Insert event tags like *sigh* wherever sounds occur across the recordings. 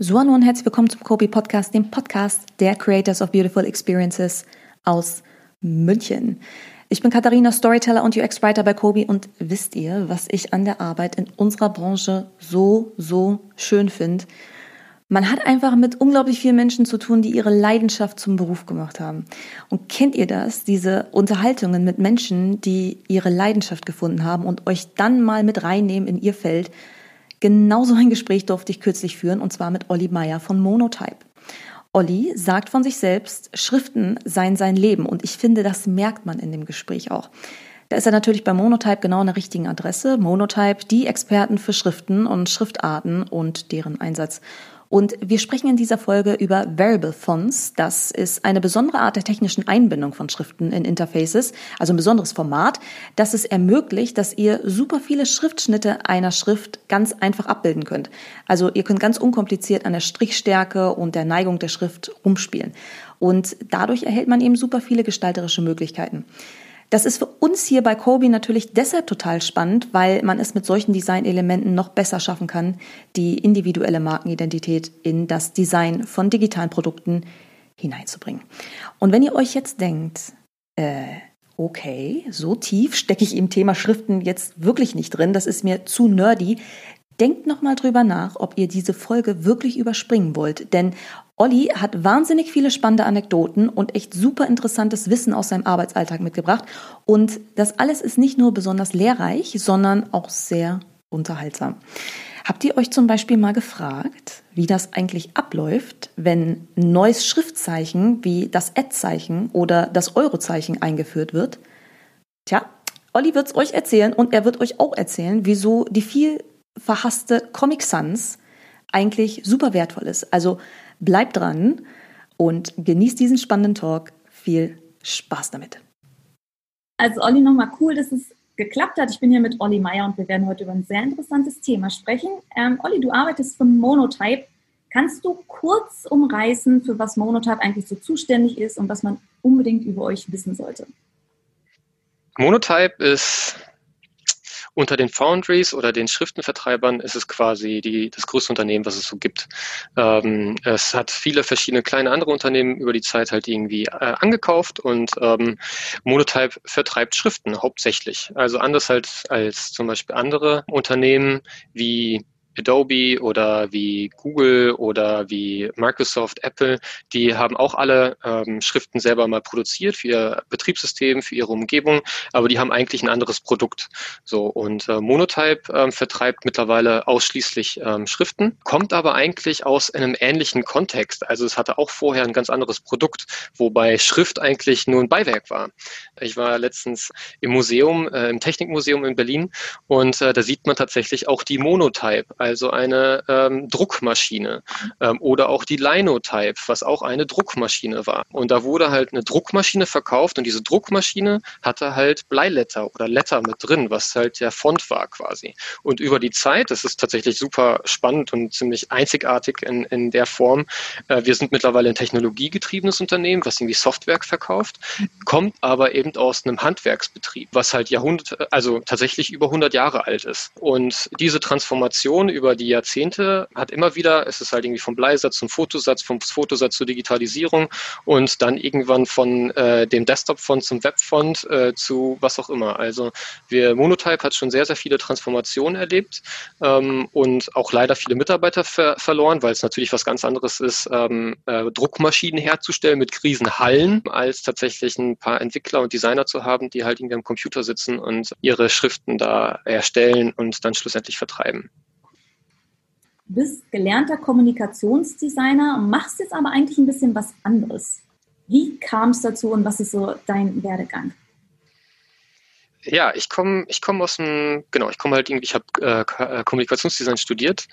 So, hallo und herzlich willkommen zum Kobi Podcast, dem Podcast der Creators of Beautiful Experiences aus München. Ich bin Katharina, Storyteller und UX-Writer bei Kobi und wisst ihr, was ich an der Arbeit in unserer Branche so, so schön finde? Man hat einfach mit unglaublich vielen Menschen zu tun, die ihre Leidenschaft zum Beruf gemacht haben. Und kennt ihr das, diese Unterhaltungen mit Menschen, die ihre Leidenschaft gefunden haben und euch dann mal mit reinnehmen in ihr Feld? Genauso ein Gespräch durfte ich kürzlich führen, und zwar mit Olli Meyer von Monotype. Olli sagt von sich selbst, Schriften seien sein Leben und ich finde, das merkt man in dem Gespräch auch. Da ist er natürlich bei Monotype genau an der richtigen Adresse. Monotype, die Experten für Schriften und Schriftarten und deren Einsatz. Und wir sprechen in dieser Folge über Variable Fonts. Das ist eine besondere Art der technischen Einbindung von Schriften in Interfaces, also ein besonderes Format, das es ermöglicht, dass ihr super viele Schriftschnitte einer Schrift ganz einfach abbilden könnt. Also ihr könnt ganz unkompliziert an der Strichstärke und der Neigung der Schrift rumspielen. Und dadurch erhält man eben super viele gestalterische Möglichkeiten. Das ist für uns hier bei Kobe natürlich deshalb total spannend, weil man es mit solchen Designelementen noch besser schaffen kann, die individuelle Markenidentität in das Design von digitalen Produkten hineinzubringen. Und wenn ihr euch jetzt denkt, äh, okay, so tief stecke ich im Thema Schriften jetzt wirklich nicht drin, das ist mir zu nerdy, denkt nochmal drüber nach, ob ihr diese Folge wirklich überspringen wollt. Denn Olli hat wahnsinnig viele spannende Anekdoten und echt super interessantes Wissen aus seinem Arbeitsalltag mitgebracht. Und das alles ist nicht nur besonders lehrreich, sondern auch sehr unterhaltsam. Habt ihr euch zum Beispiel mal gefragt, wie das eigentlich abläuft, wenn ein neues Schriftzeichen wie das Ad-Zeichen oder das Euro-Zeichen eingeführt wird? Tja, Olli wird es euch erzählen und er wird euch auch erzählen, wieso die viel verhasste Comic Sans eigentlich super wertvoll ist. Also bleibt dran und genießt diesen spannenden Talk. Viel Spaß damit. Also Olli, nochmal cool, dass es geklappt hat. Ich bin hier mit Olli Meyer und wir werden heute über ein sehr interessantes Thema sprechen. Ähm, Olli, du arbeitest für Monotype. Kannst du kurz umreißen, für was Monotype eigentlich so zuständig ist und was man unbedingt über euch wissen sollte? Monotype ist unter den Foundries oder den Schriftenvertreibern ist es quasi die, das größte Unternehmen, was es so gibt. Ähm, es hat viele verschiedene kleine andere Unternehmen über die Zeit halt irgendwie äh, angekauft und ähm, Monotype vertreibt Schriften hauptsächlich. Also anders halt als zum Beispiel andere Unternehmen wie Adobe oder wie Google oder wie Microsoft, Apple, die haben auch alle ähm, Schriften selber mal produziert für ihr Betriebssystem, für ihre Umgebung, aber die haben eigentlich ein anderes Produkt. So und äh, Monotype ähm, vertreibt mittlerweile ausschließlich ähm, Schriften, kommt aber eigentlich aus einem ähnlichen Kontext. Also es hatte auch vorher ein ganz anderes Produkt, wobei Schrift eigentlich nur ein Beiwerk war. Ich war letztens im Museum, äh, im Technikmuseum in Berlin und äh, da sieht man tatsächlich auch die Monotype also eine ähm, Druckmaschine ähm, oder auch die Linotype, was auch eine Druckmaschine war. Und da wurde halt eine Druckmaschine verkauft und diese Druckmaschine hatte halt Bleiletter oder Letter mit drin, was halt der Font war quasi. Und über die Zeit, das ist tatsächlich super spannend und ziemlich einzigartig in, in der Form, äh, wir sind mittlerweile ein technologiegetriebenes Unternehmen, was irgendwie Software verkauft, kommt aber eben aus einem Handwerksbetrieb, was halt Jahrhunderte, also tatsächlich über 100 Jahre alt ist. Und diese Transformation über die Jahrzehnte hat immer wieder, es ist halt irgendwie vom Bleisatz zum Fotosatz, vom Fotosatz zur Digitalisierung und dann irgendwann von äh, dem Desktop-Font zum Web-Font äh, zu was auch immer. Also wir, Monotype hat schon sehr, sehr viele Transformationen erlebt ähm, und auch leider viele Mitarbeiter ver verloren, weil es natürlich was ganz anderes ist, ähm, äh, Druckmaschinen herzustellen mit Riesenhallen, als tatsächlich ein paar Entwickler und Designer zu haben, die halt irgendwie am Computer sitzen und ihre Schriften da erstellen und dann schlussendlich vertreiben bist gelernter Kommunikationsdesigner machst jetzt aber eigentlich ein bisschen was anderes. Wie kam es dazu und was ist so dein Werdegang? Ja, ich komme ich komm aus dem, genau, ich komme halt irgendwie, ich habe äh, äh, Kommunikationsdesign studiert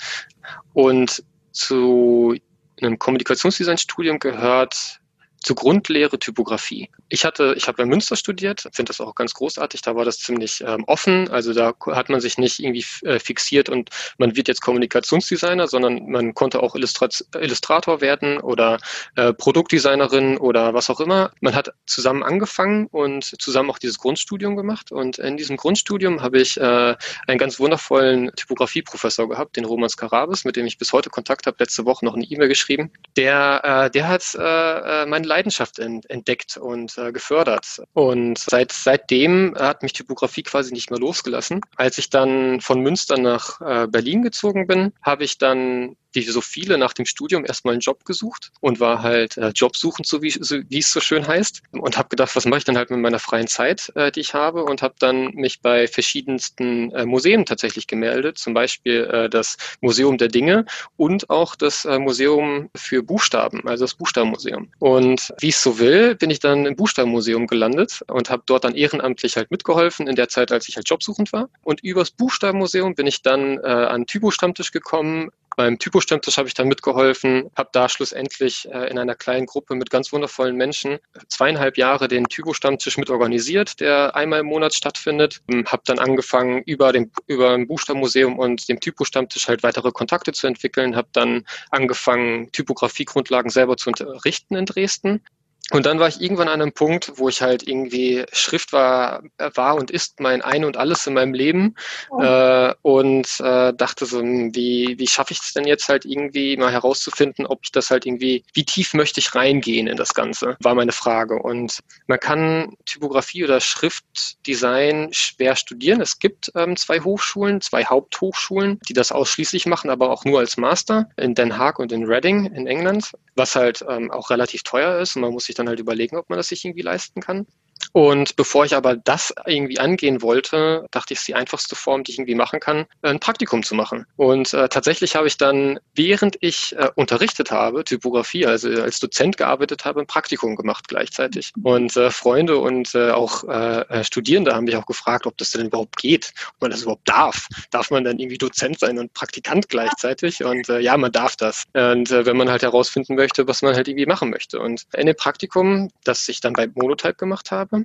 und zu einem Kommunikationsdesign-Studium gehört zur Grundlehre Typografie. Ich hatte, ich habe in Münster studiert, finde das auch ganz großartig. Da war das ziemlich ähm, offen. Also da hat man sich nicht irgendwie äh, fixiert und man wird jetzt Kommunikationsdesigner, sondern man konnte auch Illustrat Illustrator werden oder äh, Produktdesignerin oder was auch immer. Man hat zusammen angefangen und zusammen auch dieses Grundstudium gemacht. Und in diesem Grundstudium habe ich äh, einen ganz wundervollen Typografieprofessor gehabt, den Roman Skarabis, mit dem ich bis heute Kontakt habe. Letzte Woche noch eine E-Mail geschrieben. Der, äh, der hat äh, äh meine Leidenschaft entdeckt und äh, gefördert. Und seit, seitdem hat mich Typografie quasi nicht mehr losgelassen. Als ich dann von Münster nach äh, Berlin gezogen bin, habe ich dann wie so viele nach dem Studium erstmal einen Job gesucht und war halt äh, Jobsuchend, so wie, so wie es so schön heißt. Und habe gedacht, was mache ich dann halt mit meiner freien Zeit, äh, die ich habe und habe dann mich bei verschiedensten äh, Museen tatsächlich gemeldet, zum Beispiel äh, das Museum der Dinge und auch das äh, Museum für Buchstaben, also das Buchstabenmuseum. Und wie es so will, bin ich dann im Buchstabenmuseum gelandet und habe dort dann ehrenamtlich halt mitgeholfen in der Zeit, als ich halt jobsuchend war. Und übers Buchstabenmuseum bin ich dann äh, an Typo-Stammtisch gekommen, beim Typo-Stammtisch habe ich dann mitgeholfen, habe da schlussendlich äh, in einer kleinen Gruppe mit ganz wundervollen Menschen zweieinhalb Jahre den Typo-Stammtisch mit organisiert, der einmal im Monat stattfindet. Ähm, habe dann angefangen, über, den, über ein Buchstabenmuseum und dem Typo-Stammtisch halt weitere Kontakte zu entwickeln. Habe dann angefangen, Typografie-Grundlagen selber zu unterrichten in Dresden. Und dann war ich irgendwann an einem Punkt, wo ich halt irgendwie Schrift war, äh, war und ist mein Ein und Alles in meinem Leben oh. äh, und äh, dachte so, hm, wie, wie schaffe ich es denn jetzt halt irgendwie mal herauszufinden, ob ich das halt irgendwie, wie tief möchte ich reingehen in das Ganze, war meine Frage. Und man kann Typografie oder Schriftdesign schwer studieren. Es gibt ähm, zwei Hochschulen, zwei Haupthochschulen, die das ausschließlich machen, aber auch nur als Master in Den Haag und in Reading in England, was halt ähm, auch relativ teuer ist und man muss sich dann halt überlegen, ob man das sich irgendwie leisten kann. Und bevor ich aber das irgendwie angehen wollte, dachte ich, es ist die einfachste Form, die ich irgendwie machen kann, ein Praktikum zu machen. Und äh, tatsächlich habe ich dann, während ich äh, unterrichtet habe, Typografie, also als Dozent gearbeitet habe, ein Praktikum gemacht gleichzeitig. Und äh, Freunde und äh, auch äh, Studierende haben mich auch gefragt, ob das denn überhaupt geht, ob man das überhaupt darf. Darf man dann irgendwie Dozent sein und Praktikant gleichzeitig? Und äh, ja, man darf das. Und äh, wenn man halt herausfinden möchte, was man halt irgendwie machen möchte. Und in dem Praktikum, das ich dann bei Monotype gemacht habe,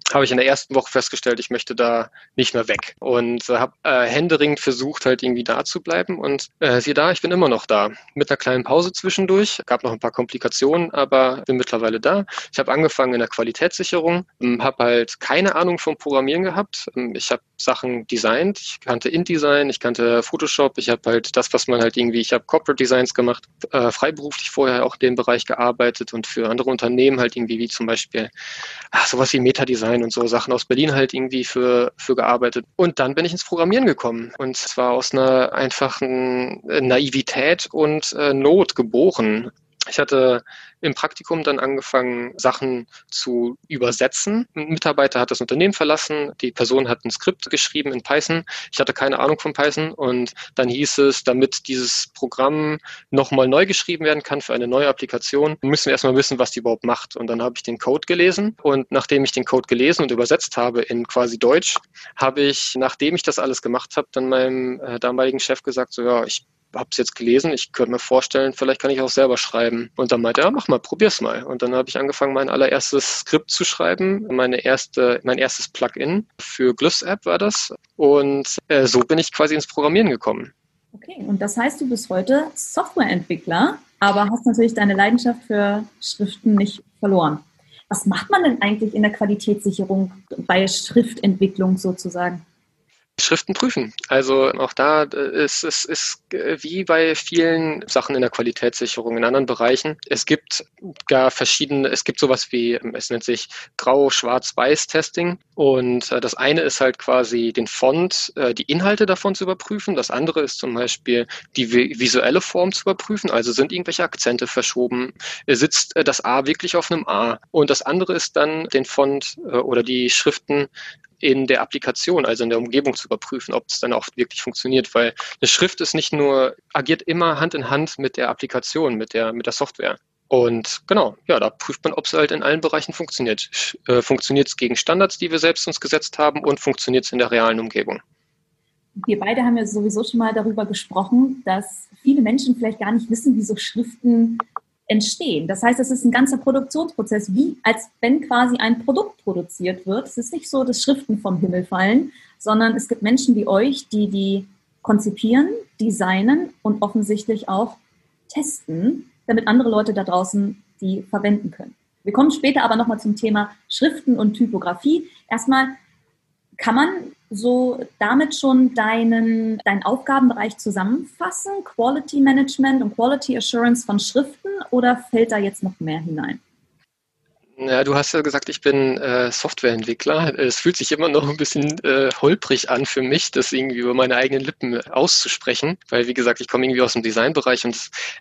habe ich in der ersten Woche festgestellt, ich möchte da nicht mehr weg und äh, habe äh, händeringend versucht, halt irgendwie da zu bleiben und äh, siehe da, ich bin immer noch da. Mit einer kleinen Pause zwischendurch, gab noch ein paar Komplikationen, aber bin mittlerweile da. Ich habe angefangen in der Qualitätssicherung, ähm, habe halt keine Ahnung vom Programmieren gehabt. Ähm, ich habe Sachen designt, ich kannte InDesign, ich kannte Photoshop, ich habe halt das, was man halt irgendwie, ich habe Corporate Designs gemacht, äh, freiberuflich vorher auch in dem Bereich gearbeitet und für andere Unternehmen halt irgendwie wie zum Beispiel ach, sowas wie Meta-Design und so Sachen aus Berlin halt irgendwie für, für gearbeitet. Und dann bin ich ins Programmieren gekommen. Und zwar aus einer einfachen Naivität und äh, Not geboren. Ich hatte im Praktikum dann angefangen, Sachen zu übersetzen. Ein Mitarbeiter hat das Unternehmen verlassen, die Person hat ein Skript geschrieben in Python. Ich hatte keine Ahnung von Python und dann hieß es, damit dieses Programm nochmal neu geschrieben werden kann für eine neue Applikation, müssen wir erstmal wissen, was die überhaupt macht. Und dann habe ich den Code gelesen und nachdem ich den Code gelesen und übersetzt habe in quasi Deutsch, habe ich, nachdem ich das alles gemacht habe, dann meinem äh, damaligen Chef gesagt, so ja, ich habe es jetzt gelesen, ich könnte mir vorstellen, vielleicht kann ich auch selber schreiben. Und dann meinte er, ja, mach mal, probier's mal. Und dann habe ich angefangen, mein allererstes Skript zu schreiben, meine erste, mein erstes Plugin für Glyphs App war das. Und äh, so bin ich quasi ins Programmieren gekommen. Okay, und das heißt, du bist heute Softwareentwickler, aber hast natürlich deine Leidenschaft für Schriften nicht verloren. Was macht man denn eigentlich in der Qualitätssicherung bei Schriftentwicklung sozusagen? Schriften prüfen. Also auch da äh, ist es ist, ist wie bei vielen Sachen in der Qualitätssicherung in anderen Bereichen. Es gibt gar verschiedene, es gibt sowas wie, es nennt sich Grau, Schwarz, Weiß Testing. Und äh, das eine ist halt quasi den Font, äh, die Inhalte davon zu überprüfen. Das andere ist zum Beispiel die visuelle Form zu überprüfen. Also sind irgendwelche Akzente verschoben? Sitzt das A wirklich auf einem A? Und das andere ist dann den Font oder die Schriften in der Applikation, also in der Umgebung zu überprüfen, ob es dann auch wirklich funktioniert, weil eine Schrift ist nicht nur, agiert immer Hand in Hand mit der Applikation, mit der, mit der Software. Und genau, ja, da prüft man, ob es halt in allen Bereichen funktioniert. Äh, funktioniert es gegen Standards, die wir selbst uns gesetzt haben und funktioniert es in der realen Umgebung? Wir beide haben ja sowieso schon mal darüber gesprochen, dass viele Menschen vielleicht gar nicht wissen, wie so Schriften entstehen. Das heißt, es ist ein ganzer Produktionsprozess, wie als wenn quasi ein Produkt produziert wird. Es ist nicht so, dass Schriften vom Himmel fallen, sondern es gibt Menschen wie euch, die die konzipieren, designen und offensichtlich auch testen, damit andere Leute da draußen die verwenden können. Wir kommen später aber nochmal zum Thema Schriften und Typografie. Erstmal kann man so damit schon deinen, deinen Aufgabenbereich zusammenfassen? Quality Management und Quality Assurance von Schriften oder fällt da jetzt noch mehr hinein? Ja, du hast ja gesagt, ich bin äh, Softwareentwickler. Es fühlt sich immer noch ein bisschen äh, holprig an für mich, das irgendwie über meine eigenen Lippen auszusprechen, weil wie gesagt, ich komme irgendwie aus dem Designbereich und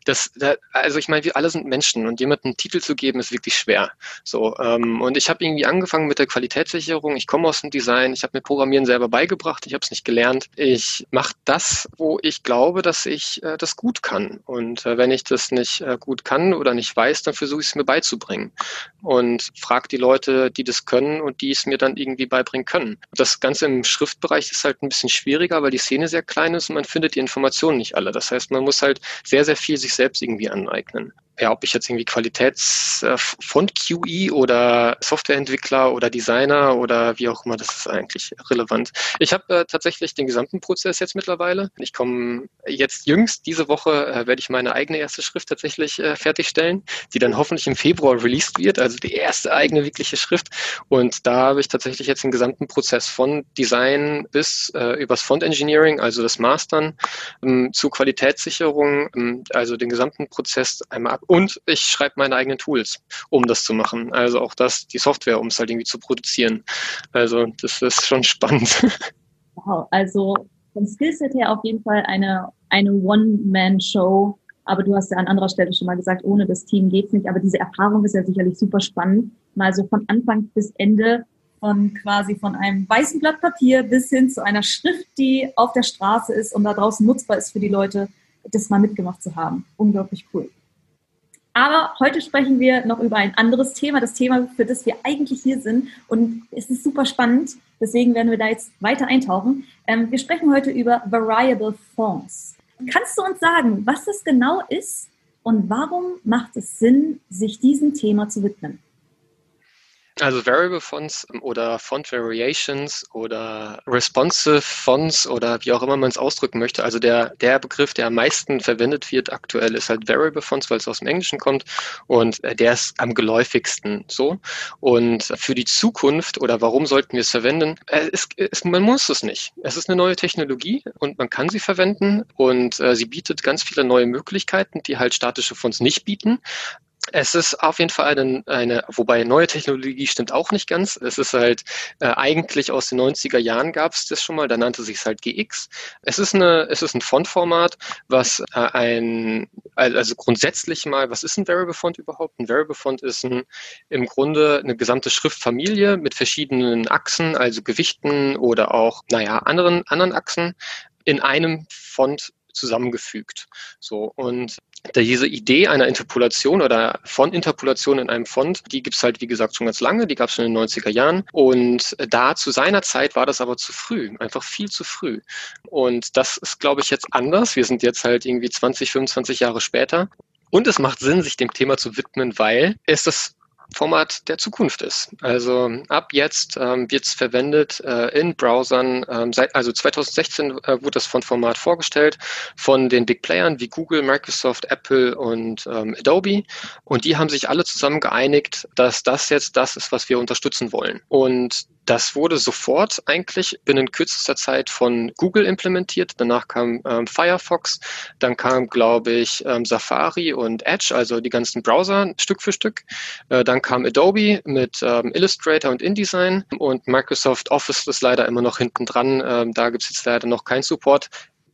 das, das also ich meine, wir alle sind Menschen und jemandem einen Titel zu geben ist wirklich schwer. So ähm, und ich habe irgendwie angefangen mit der Qualitätssicherung. Ich komme aus dem Design. Ich habe mir Programmieren selber beigebracht. Ich habe es nicht gelernt. Ich mache das, wo ich glaube, dass ich äh, das gut kann. Und äh, wenn ich das nicht äh, gut kann oder nicht weiß, dann versuche ich es mir beizubringen. Und und frage die Leute, die das können und die es mir dann irgendwie beibringen können. Das Ganze im Schriftbereich ist halt ein bisschen schwieriger, weil die Szene sehr klein ist und man findet die Informationen nicht alle. Das heißt, man muss halt sehr, sehr viel sich selbst irgendwie aneignen ja, ob ich jetzt irgendwie Qualitätsfont äh, QE oder Softwareentwickler oder Designer oder wie auch immer, das ist eigentlich relevant. Ich habe äh, tatsächlich den gesamten Prozess jetzt mittlerweile. Ich komme jetzt jüngst diese Woche äh, werde ich meine eigene erste Schrift tatsächlich äh, fertigstellen, die dann hoffentlich im Februar released wird, also die erste eigene wirkliche Schrift. Und da habe ich tatsächlich jetzt den gesamten Prozess von Design bis äh, übers Font Engineering, also das Mastern, ähm, zu Qualitätssicherung, ähm, also den gesamten Prozess einmal ab und ich schreibe meine eigenen Tools, um das zu machen. Also auch das, die Software, um es halt irgendwie zu produzieren. Also das ist schon spannend. *laughs* Wow, also vom Skillset her auf jeden Fall eine, eine One-Man-Show. Aber du hast ja an anderer Stelle schon mal gesagt, ohne das Team geht's nicht. Aber diese Erfahrung ist ja sicherlich super spannend. Mal so von Anfang bis Ende von quasi von einem weißen Blatt Papier bis hin zu einer Schrift, die auf der Straße ist und da draußen nutzbar ist für die Leute, das mal mitgemacht zu haben. Unglaublich cool. Aber heute sprechen wir noch über ein anderes Thema, das Thema, für das wir eigentlich hier sind. Und es ist super spannend, deswegen werden wir da jetzt weiter eintauchen. Ähm, wir sprechen heute über Variable Fonts. Kannst du uns sagen, was das genau ist und warum macht es Sinn, sich diesem Thema zu widmen? Also Variable Fonts ähm, oder Font Variations oder Responsive Fonts oder wie auch immer man es ausdrücken möchte. Also der, der Begriff, der am meisten verwendet wird aktuell, ist halt Variable Fonts, weil es aus dem Englischen kommt und äh, der ist am geläufigsten so. Und für die Zukunft oder warum sollten wir es verwenden? Äh, es, es, man muss es nicht. Es ist eine neue Technologie und man kann sie verwenden und äh, sie bietet ganz viele neue Möglichkeiten, die halt statische Fonts nicht bieten. Es ist auf jeden Fall eine, eine, wobei neue Technologie stimmt auch nicht ganz. Es ist halt äh, eigentlich aus den 90er Jahren gab es das schon mal, da nannte sich es halt GX. Es ist eine, es ist ein Fontformat, was äh, ein, also grundsätzlich mal, was ist ein Variable Font überhaupt? Ein Variable Font ist ein, im Grunde eine gesamte Schriftfamilie mit verschiedenen Achsen, also Gewichten oder auch, naja, anderen, anderen Achsen in einem Font zusammengefügt. So und diese Idee einer Interpolation oder von Interpolation in einem Font, die gibt's halt, wie gesagt, schon ganz lange, die gab's schon in den 90er Jahren. Und da zu seiner Zeit war das aber zu früh, einfach viel zu früh. Und das ist, glaube ich, jetzt anders. Wir sind jetzt halt irgendwie 20, 25 Jahre später. Und es macht Sinn, sich dem Thema zu widmen, weil es das Format der Zukunft ist. Also ab jetzt ähm, wird es verwendet äh, in Browsern. Ähm, seit, also 2016 äh, wurde das von Format vorgestellt von den Big Playern wie Google, Microsoft, Apple und ähm, Adobe. Und die haben sich alle zusammen geeinigt, dass das jetzt das ist, was wir unterstützen wollen. Und das wurde sofort eigentlich binnen kürzester Zeit von Google implementiert. Danach kam ähm, Firefox, dann kam, glaube ich, ähm, Safari und Edge, also die ganzen Browser Stück für Stück. Äh, dann kam Adobe mit ähm, Illustrator und InDesign und Microsoft Office ist leider immer noch hinten dran. Ähm, da gibt es jetzt leider noch keinen Support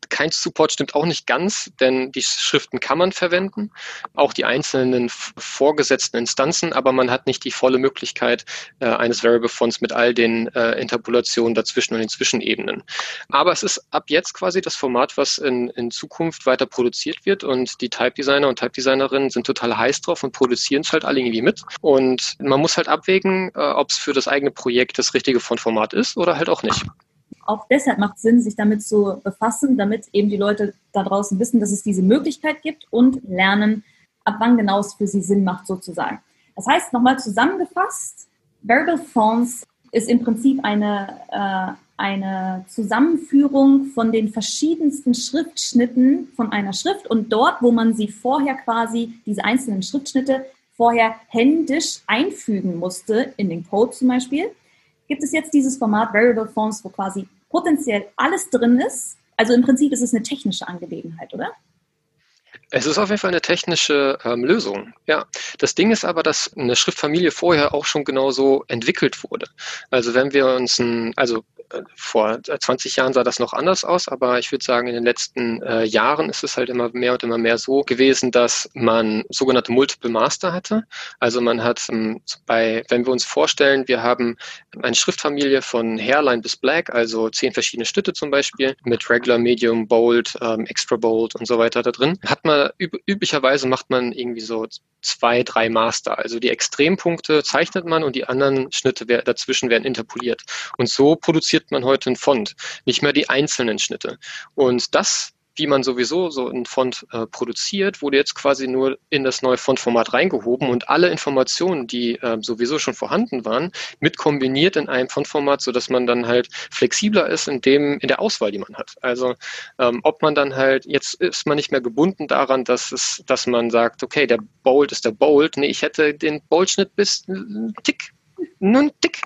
kein Support stimmt auch nicht ganz, denn die Schriften kann man verwenden, auch die einzelnen vorgesetzten Instanzen, aber man hat nicht die volle Möglichkeit äh, eines Variable Fonts mit all den äh, Interpolationen dazwischen und den Zwischenebenen. Aber es ist ab jetzt quasi das Format, was in, in Zukunft weiter produziert wird und die Type Designer und Type Designerinnen sind total heiß drauf und produzieren es halt alle irgendwie mit. Und man muss halt abwägen, äh, ob es für das eigene Projekt das richtige Fontformat ist oder halt auch nicht auch deshalb macht es Sinn, sich damit zu befassen, damit eben die Leute da draußen wissen, dass es diese Möglichkeit gibt und lernen, ab wann genau es für sie Sinn macht sozusagen. Das heißt, nochmal zusammengefasst, Variable Fonts ist im Prinzip eine, äh, eine Zusammenführung von den verschiedensten Schriftschnitten von einer Schrift und dort, wo man sie vorher quasi, diese einzelnen Schriftschnitte vorher händisch einfügen musste, in den Code zum Beispiel, gibt es jetzt dieses Format Variable Fonts, wo quasi potenziell alles drin ist. Also im Prinzip ist es eine technische Angelegenheit, oder? Es ist auf jeden Fall eine technische ähm, Lösung. Ja, das Ding ist aber, dass eine Schriftfamilie vorher auch schon genauso entwickelt wurde. Also wenn wir uns ein, also vor 20 Jahren sah das noch anders aus, aber ich würde sagen, in den letzten äh, Jahren ist es halt immer mehr und immer mehr so gewesen, dass man sogenannte Multiple Master hatte. Also man hat ähm, bei, wenn wir uns vorstellen, wir haben eine Schriftfamilie von Hairline bis Black, also zehn verschiedene Schnitte zum Beispiel, mit Regular, Medium, Bold, ähm, Extra Bold und so weiter da drin, hat man üb üblicherweise macht man irgendwie so zwei, drei Master. Also die Extrempunkte zeichnet man und die anderen Schnitte dazwischen werden interpoliert. Und so produziert man heute einen Font, nicht mehr die einzelnen Schnitte. Und das wie man sowieso so ein Font äh, produziert, wurde jetzt quasi nur in das neue Fontformat reingehoben und alle Informationen, die äh, sowieso schon vorhanden waren, mit kombiniert in einem Fontformat, so dass man dann halt flexibler ist in dem, in der Auswahl, die man hat. Also ähm, ob man dann halt, jetzt ist man nicht mehr gebunden daran, dass es, dass man sagt, okay, der Bold ist der Bold. Nee, ich hätte den Boldschnitt bis einen Tick nur ein Tick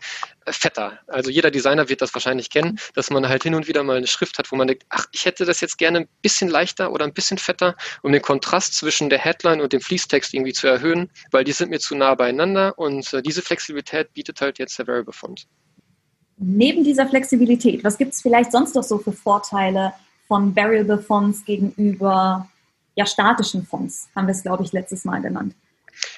fetter. Also jeder Designer wird das wahrscheinlich kennen, dass man halt hin und wieder mal eine Schrift hat, wo man denkt, ach, ich hätte das jetzt gerne ein bisschen leichter oder ein bisschen fetter, um den Kontrast zwischen der Headline und dem Fließtext irgendwie zu erhöhen, weil die sind mir zu nah beieinander und äh, diese Flexibilität bietet halt jetzt der Variable Font. Neben dieser Flexibilität, was gibt es vielleicht sonst noch so für Vorteile von Variable Fonts gegenüber ja, statischen Fonts, haben wir es, glaube ich, letztes Mal genannt.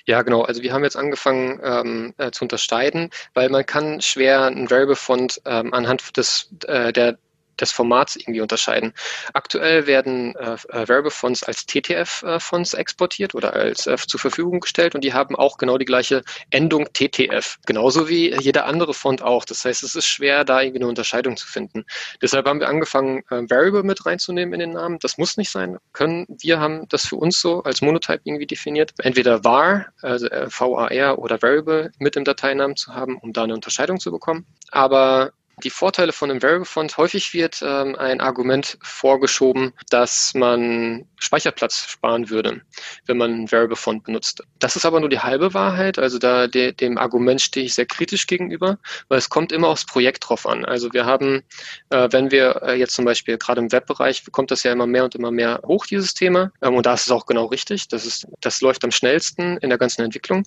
Ja, genau. Also wir haben jetzt angefangen ähm, äh, zu unterscheiden, weil man kann schwer ein Variable Font ähm, anhand des, äh, der des Formats irgendwie unterscheiden. Aktuell werden äh, äh Variable Fonts als TTF-Fonts exportiert oder als äh, zur Verfügung gestellt und die haben auch genau die gleiche Endung TTF, genauso wie jeder andere Font auch. Das heißt, es ist schwer, da irgendwie eine Unterscheidung zu finden. Deshalb haben wir angefangen, äh, Variable mit reinzunehmen in den Namen. Das muss nicht sein können. Wir haben das für uns so als Monotype irgendwie definiert. Entweder var, also äh, VAR oder Variable mit im Dateinamen zu haben, um da eine Unterscheidung zu bekommen. Aber die Vorteile von einem Variable Font. Häufig wird ähm, ein Argument vorgeschoben, dass man Speicherplatz sparen würde, wenn man einen Variable Font benutzt. Das ist aber nur die halbe Wahrheit. Also da de, dem Argument stehe ich sehr kritisch gegenüber, weil es kommt immer aufs Projekt drauf an. Also wir haben, äh, wenn wir äh, jetzt zum Beispiel gerade im Webbereich, kommt das ja immer mehr und immer mehr hoch, dieses Thema. Ähm, und da ist es auch genau richtig. Das, ist, das läuft am schnellsten in der ganzen Entwicklung.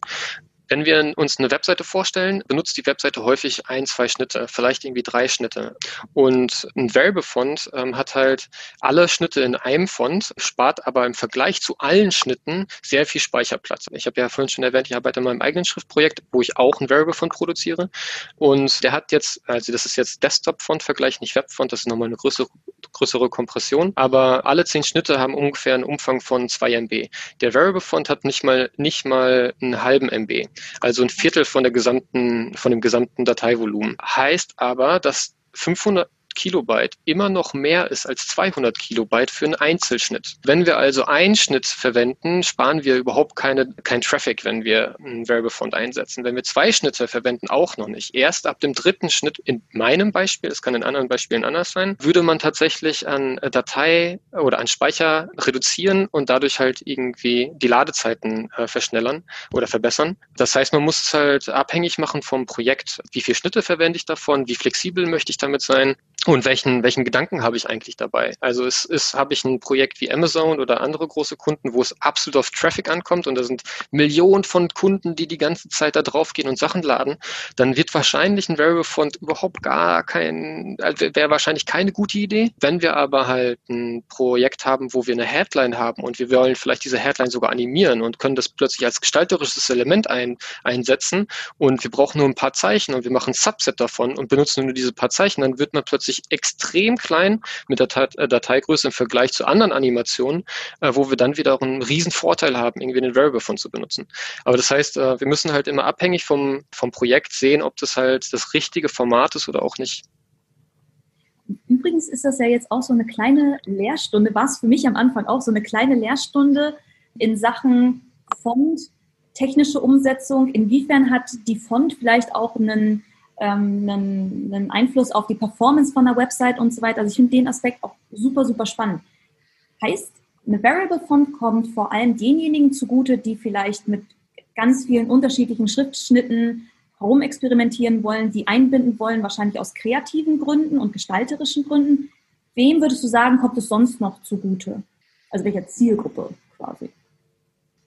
Wenn wir uns eine Webseite vorstellen, benutzt die Webseite häufig ein, zwei Schnitte, vielleicht irgendwie drei Schnitte. Und ein Variable-Font ähm, hat halt alle Schnitte in einem Font, spart aber im Vergleich zu allen Schnitten sehr viel Speicherplatz. Ich habe ja vorhin schon erwähnt, ich arbeite in meinem eigenen Schriftprojekt, wo ich auch ein Variable-Font produziere. Und der hat jetzt, also das ist jetzt Desktop-Font-Vergleich, nicht Web-Font, das ist nochmal eine größere, größere Kompression. Aber alle zehn Schnitte haben ungefähr einen Umfang von zwei MB. Der Variable-Font hat nicht mal, nicht mal einen halben MB. Also ein Viertel von der gesamten, von dem gesamten Dateivolumen. Heißt aber, dass 500 Kilobyte immer noch mehr ist als 200 Kilobyte für einen Einzelschnitt. Wenn wir also einen Schnitt verwenden, sparen wir überhaupt keine, kein Traffic, wenn wir einen Variable einsetzen. Wenn wir zwei Schnitte verwenden, auch noch nicht. Erst ab dem dritten Schnitt, in meinem Beispiel, es kann in anderen Beispielen anders sein, würde man tatsächlich an Datei oder an Speicher reduzieren und dadurch halt irgendwie die Ladezeiten äh, verschnellern oder verbessern. Das heißt, man muss es halt abhängig machen vom Projekt. Wie viele Schnitte verwende ich davon? Wie flexibel möchte ich damit sein? Und welchen, welchen Gedanken habe ich eigentlich dabei? Also es ist, habe ich ein Projekt wie Amazon oder andere große Kunden, wo es absolut auf Traffic ankommt und da sind Millionen von Kunden, die die ganze Zeit da drauf gehen und Sachen laden, dann wird wahrscheinlich ein Variable Font überhaupt gar kein, also wäre wahrscheinlich keine gute Idee. Wenn wir aber halt ein Projekt haben, wo wir eine Headline haben und wir wollen vielleicht diese Headline sogar animieren und können das plötzlich als gestalterisches Element ein, einsetzen und wir brauchen nur ein paar Zeichen und wir machen ein Subset davon und benutzen nur diese paar Zeichen, dann wird man plötzlich wirklich extrem klein mit der äh, Dateigröße im Vergleich zu anderen Animationen, äh, wo wir dann wieder einen riesen Vorteil haben, irgendwie den Variable von zu benutzen. Aber das heißt, äh, wir müssen halt immer abhängig vom, vom Projekt sehen, ob das halt das richtige Format ist oder auch nicht. Übrigens ist das ja jetzt auch so eine kleine Lehrstunde, war es für mich am Anfang auch so eine kleine Lehrstunde in Sachen Font technische Umsetzung? Inwiefern hat die Font vielleicht auch einen, ähm, einen, einen Einfluss auf die Performance von der Website und so weiter? Also ich finde den Aspekt auch super, super spannend. Heißt, eine Variable Font kommt vor allem denjenigen zugute, die vielleicht mit ganz vielen unterschiedlichen Schriftschnitten herumexperimentieren wollen, die einbinden wollen, wahrscheinlich aus kreativen Gründen und gestalterischen Gründen. Wem würdest du sagen, kommt es sonst noch zugute? Also welcher Zielgruppe quasi?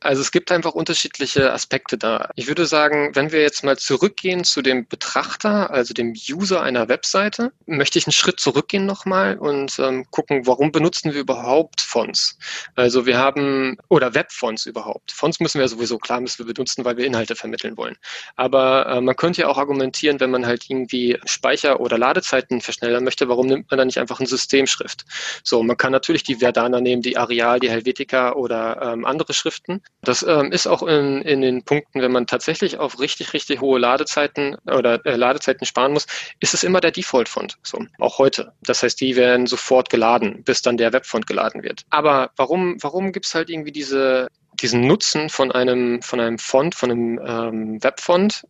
Also es gibt einfach unterschiedliche Aspekte da. Ich würde sagen, wenn wir jetzt mal zurückgehen zu dem Betrachter, also dem User einer Webseite, möchte ich einen Schritt zurückgehen nochmal und ähm, gucken, warum benutzen wir überhaupt Fonts? Also wir haben, oder Webfonts überhaupt. Fonts müssen wir sowieso, klar müssen wir benutzen, weil wir Inhalte vermitteln wollen. Aber äh, man könnte ja auch argumentieren, wenn man halt irgendwie Speicher- oder Ladezeiten verschnellern möchte, warum nimmt man dann nicht einfach eine Systemschrift? So, man kann natürlich die Verdana nehmen, die Arial, die Helvetica oder ähm, andere Schriften. Das ähm, ist auch in, in den Punkten, wenn man tatsächlich auf richtig, richtig hohe Ladezeiten oder äh, Ladezeiten sparen muss, ist es immer der Default-Font. So, auch heute. Das heißt, die werden sofort geladen, bis dann der Webfont geladen wird. Aber warum, warum gibt es halt irgendwie diese, diesen Nutzen von einem, von einem Font, von einem ähm, Webfont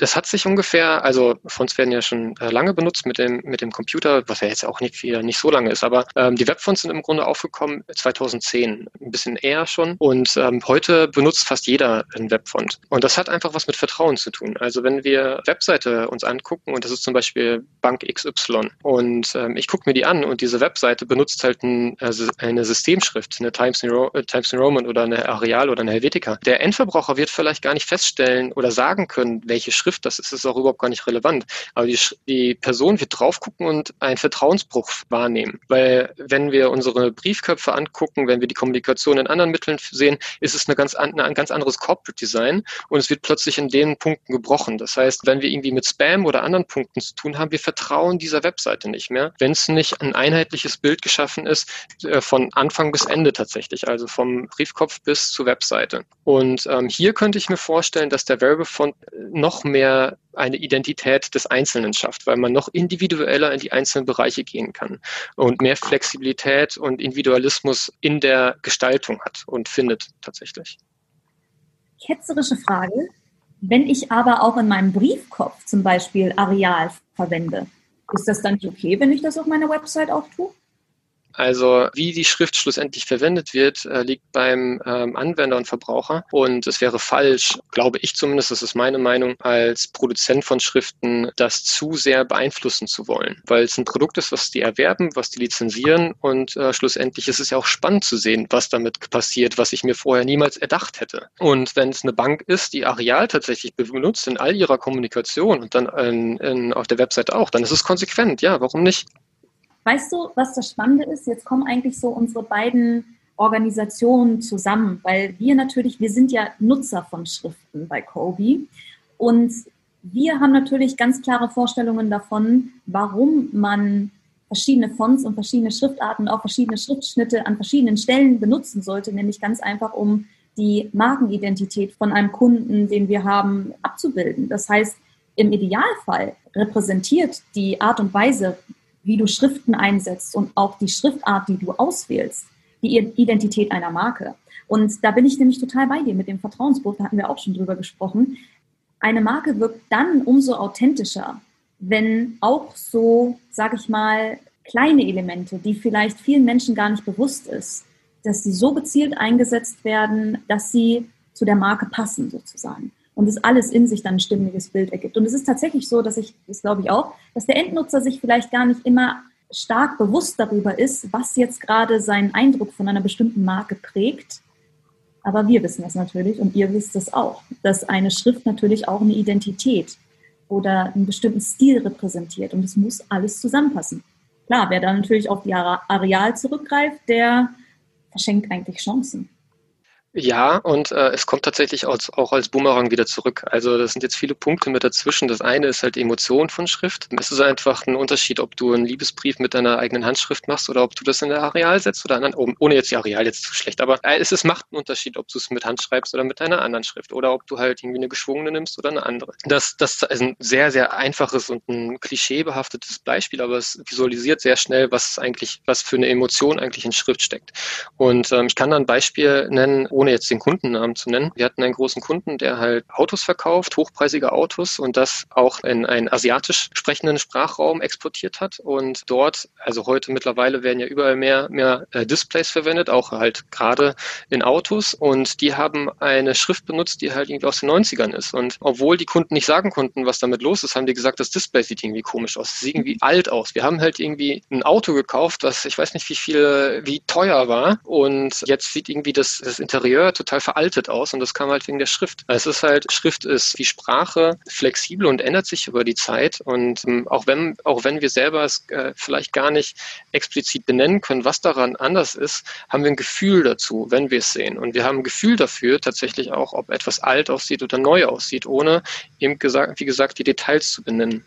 das hat sich ungefähr, also Fonts werden ja schon äh, lange benutzt mit dem, mit dem Computer, was ja jetzt auch nicht, wieder nicht so lange ist, aber ähm, die Webfonts sind im Grunde aufgekommen 2010, ein bisschen eher schon. Und ähm, heute benutzt fast jeder einen Webfont. Und das hat einfach was mit Vertrauen zu tun. Also wenn wir Webseite uns angucken, und das ist zum Beispiel Bank XY, und ähm, ich gucke mir die an und diese Webseite benutzt halt ein, also eine Systemschrift, eine Times New, äh, Times New Roman oder eine Areal oder eine Helvetica. Der Endverbraucher wird vielleicht gar nicht feststellen oder sagen können, welche Schrift Schrift, das ist es auch überhaupt gar nicht relevant. Aber die, die Person wird drauf gucken und einen Vertrauensbruch wahrnehmen. Weil wenn wir unsere Briefköpfe angucken, wenn wir die Kommunikation in anderen Mitteln sehen, ist es eine ganz, ein ganz anderes Corporate Design und es wird plötzlich in den Punkten gebrochen. Das heißt, wenn wir irgendwie mit Spam oder anderen Punkten zu tun haben, wir vertrauen dieser Webseite nicht mehr, wenn es nicht ein einheitliches Bild geschaffen ist, äh, von Anfang bis Ende tatsächlich, also vom Briefkopf bis zur Webseite. Und ähm, hier könnte ich mir vorstellen, dass der Variable Font noch mehr mehr eine Identität des Einzelnen schafft, weil man noch individueller in die einzelnen Bereiche gehen kann und mehr Flexibilität und Individualismus in der Gestaltung hat und findet tatsächlich. Ketzerische Frage. Wenn ich aber auch in meinem Briefkopf zum Beispiel Areal verwende, ist das dann okay, wenn ich das auf meiner Website auch tue? Also wie die Schrift schlussendlich verwendet wird, äh, liegt beim ähm, Anwender und Verbraucher. Und es wäre falsch, glaube ich zumindest, das ist meine Meinung, als Produzent von Schriften das zu sehr beeinflussen zu wollen. Weil es ein Produkt ist, was die erwerben, was die lizenzieren und äh, schlussendlich ist es ja auch spannend zu sehen, was damit passiert, was ich mir vorher niemals erdacht hätte. Und wenn es eine Bank ist, die Areal tatsächlich benutzt in all ihrer Kommunikation und dann in, in, auf der Website auch, dann ist es konsequent. Ja, warum nicht? Weißt du, was das Spannende ist? Jetzt kommen eigentlich so unsere beiden Organisationen zusammen, weil wir natürlich, wir sind ja Nutzer von Schriften bei Kobe und wir haben natürlich ganz klare Vorstellungen davon, warum man verschiedene Fonts und verschiedene Schriftarten auch verschiedene Schriftschnitte an verschiedenen Stellen benutzen sollte, nämlich ganz einfach, um die Markenidentität von einem Kunden, den wir haben, abzubilden. Das heißt, im Idealfall repräsentiert die Art und Weise, wie du Schriften einsetzt und auch die Schriftart, die du auswählst, die Identität einer Marke. Und da bin ich nämlich total bei dir mit dem Vertrauensbuch, da hatten wir auch schon drüber gesprochen. Eine Marke wirkt dann umso authentischer, wenn auch so, sag ich mal, kleine Elemente, die vielleicht vielen Menschen gar nicht bewusst ist, dass sie so gezielt eingesetzt werden, dass sie zu der Marke passen sozusagen und es alles in sich dann ein stimmiges Bild ergibt. Und es ist tatsächlich so, dass ich, das glaube ich auch, dass der Endnutzer sich vielleicht gar nicht immer stark bewusst darüber ist, was jetzt gerade seinen Eindruck von einer bestimmten Marke prägt. Aber wir wissen das natürlich und ihr wisst es auch, dass eine Schrift natürlich auch eine Identität oder einen bestimmten Stil repräsentiert und es muss alles zusammenpassen. Klar, wer da natürlich auf die Areal zurückgreift, der verschenkt eigentlich Chancen. Ja, und äh, es kommt tatsächlich als, auch als Boomerang wieder zurück. Also das sind jetzt viele Punkte mit dazwischen. Das eine ist halt Emotion von Schrift. Es ist einfach ein Unterschied, ob du einen Liebesbrief mit deiner eigenen Handschrift machst oder ob du das in der Areal setzt oder anderen, oh, ohne jetzt die Areal jetzt zu schlecht, aber äh, es ist, macht einen Unterschied, ob du es mit Hand schreibst oder mit deiner anderen Schrift oder ob du halt irgendwie eine geschwungene nimmst oder eine andere. Das, das ist ein sehr, sehr einfaches und ein klischeebehaftetes Beispiel, aber es visualisiert sehr schnell, was eigentlich, was für eine Emotion eigentlich in Schrift steckt. Und ähm, ich kann da ein Beispiel nennen, ohne jetzt den Kundennamen zu nennen. Wir hatten einen großen Kunden, der halt Autos verkauft, hochpreisige Autos und das auch in einen asiatisch sprechenden Sprachraum exportiert hat. Und dort, also heute mittlerweile werden ja überall mehr, mehr äh, Displays verwendet, auch halt gerade in Autos. Und die haben eine Schrift benutzt, die halt irgendwie aus den 90ern ist. Und obwohl die Kunden nicht sagen konnten, was damit los ist, haben die gesagt, das Display sieht irgendwie komisch aus. Sieht irgendwie alt aus. Wir haben halt irgendwie ein Auto gekauft, was ich weiß nicht, wie viel, wie teuer war. Und jetzt sieht irgendwie das, das Interieur total veraltet aus. Und das kam halt wegen der Schrift. Also es ist halt, Schrift ist wie Sprache flexibel und ändert sich über die Zeit. Und ähm, auch wenn, auch wenn wir selber es äh, vielleicht gar nicht explizit benennen können, was daran anders ist, haben wir ein Gefühl dazu, wenn wir es sehen. Und wir haben ein Gefühl dafür tatsächlich auch, ob etwas alt aussieht oder neu aussieht, ohne eben gesagt, wie gesagt, die Details zu benennen.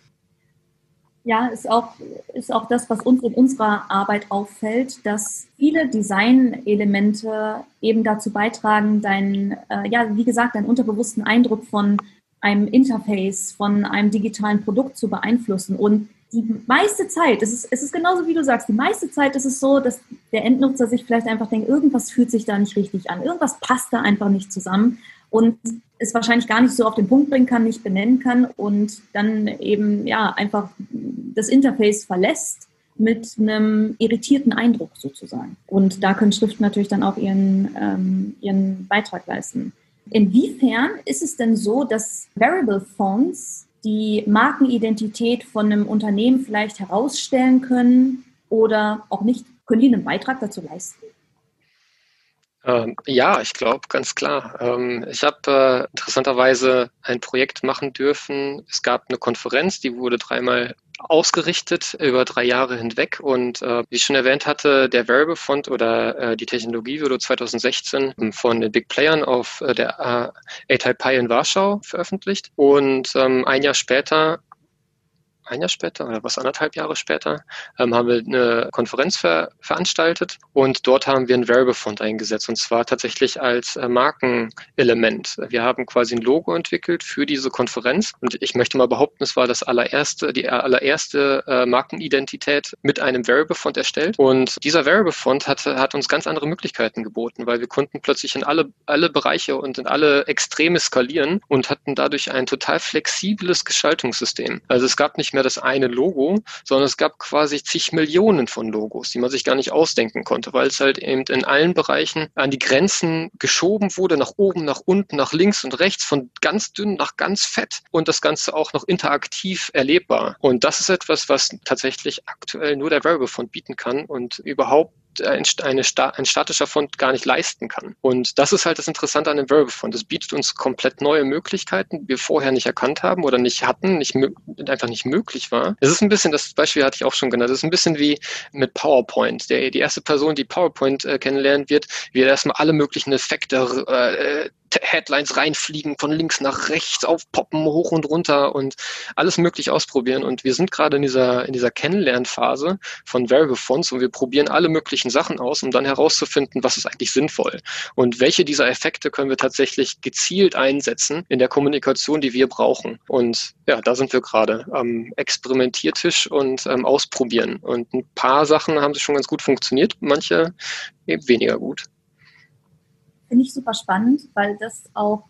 Ja, ist auch, ist auch das, was uns in unserer Arbeit auffällt, dass viele Designelemente eben dazu beitragen, deinen, äh, ja, wie gesagt, deinen unterbewussten Eindruck von einem Interface, von einem digitalen Produkt zu beeinflussen. Und die meiste Zeit, es ist, es ist genauso wie du sagst, die meiste Zeit ist es so, dass der Endnutzer sich vielleicht einfach denkt, irgendwas fühlt sich da nicht richtig an, irgendwas passt da einfach nicht zusammen und es wahrscheinlich gar nicht so auf den Punkt bringen kann, nicht benennen kann und dann eben ja einfach das Interface verlässt mit einem irritierten Eindruck sozusagen. Und da können Schriften natürlich dann auch ihren, ähm, ihren Beitrag leisten. Inwiefern ist es denn so, dass Variable Fonts die Markenidentität von einem Unternehmen vielleicht herausstellen können oder auch nicht? Können die einen Beitrag dazu leisten? Ähm, ja, ich glaube, ganz klar. Ähm, ich habe äh, interessanterweise ein Projekt machen dürfen. Es gab eine Konferenz, die wurde dreimal ausgerichtet über drei Jahre hinweg. Und äh, wie ich schon erwähnt hatte, der Variable Font oder äh, die Technologie wurde 2016 von den Big Playern auf der A-Type Pi in Warschau veröffentlicht. Und ähm, ein Jahr später ein Jahr später oder was anderthalb Jahre später, ähm, haben wir eine Konferenz ver veranstaltet und dort haben wir ein Variable Font eingesetzt und zwar tatsächlich als äh, Markenelement. Wir haben quasi ein Logo entwickelt für diese Konferenz und ich möchte mal behaupten, es war das allererste, die allererste äh, Markenidentität mit einem Variable Font erstellt und dieser Variable Font hat, hat uns ganz andere Möglichkeiten geboten, weil wir konnten plötzlich in alle, alle Bereiche und in alle Extreme skalieren und hatten dadurch ein total flexibles Gestaltungssystem. Also es gab nicht mehr das eine Logo, sondern es gab quasi zig Millionen von Logos, die man sich gar nicht ausdenken konnte, weil es halt eben in allen Bereichen an die Grenzen geschoben wurde, nach oben, nach unten, nach links und rechts, von ganz dünn nach ganz fett und das Ganze auch noch interaktiv erlebbar. Und das ist etwas, was tatsächlich aktuell nur der Variable bieten kann und überhaupt ein, eine, ein statischer Font gar nicht leisten kann. Und das ist halt das Interessante an dem Variable Font. Es bietet uns komplett neue Möglichkeiten, die wir vorher nicht erkannt haben oder nicht hatten, nicht einfach nicht möglich war. Es ist ein bisschen, das Beispiel hatte ich auch schon genannt, es ist ein bisschen wie mit PowerPoint. Der, die erste Person, die PowerPoint äh, kennenlernen wird, wird erstmal alle möglichen Effekte äh, Headlines reinfliegen, von links nach rechts aufpoppen, hoch und runter und alles möglich ausprobieren. Und wir sind gerade in dieser, in dieser Kennenlernphase von Variable Fonts und wir probieren alle möglichen Sachen aus, um dann herauszufinden, was ist eigentlich sinnvoll und welche dieser Effekte können wir tatsächlich gezielt einsetzen in der Kommunikation, die wir brauchen. Und ja, da sind wir gerade am Experimentiertisch und ähm, ausprobieren. Und ein paar Sachen haben schon ganz gut funktioniert, manche eben weniger gut finde ich super spannend, weil das auch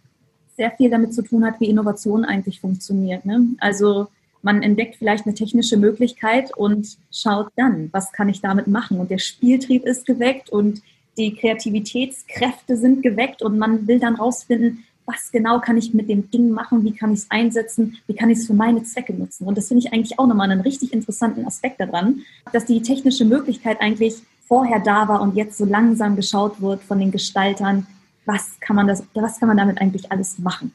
sehr viel damit zu tun hat, wie Innovation eigentlich funktioniert. Ne? Also man entdeckt vielleicht eine technische Möglichkeit und schaut dann, was kann ich damit machen. Und der Spieltrieb ist geweckt und die Kreativitätskräfte sind geweckt und man will dann rausfinden, was genau kann ich mit dem Ding machen, wie kann ich es einsetzen, wie kann ich es für meine Zwecke nutzen. Und das finde ich eigentlich auch nochmal einen richtig interessanten Aspekt daran, dass die technische Möglichkeit eigentlich vorher da war und jetzt so langsam geschaut wird von den Gestaltern, was kann man, das, was kann man damit eigentlich alles machen.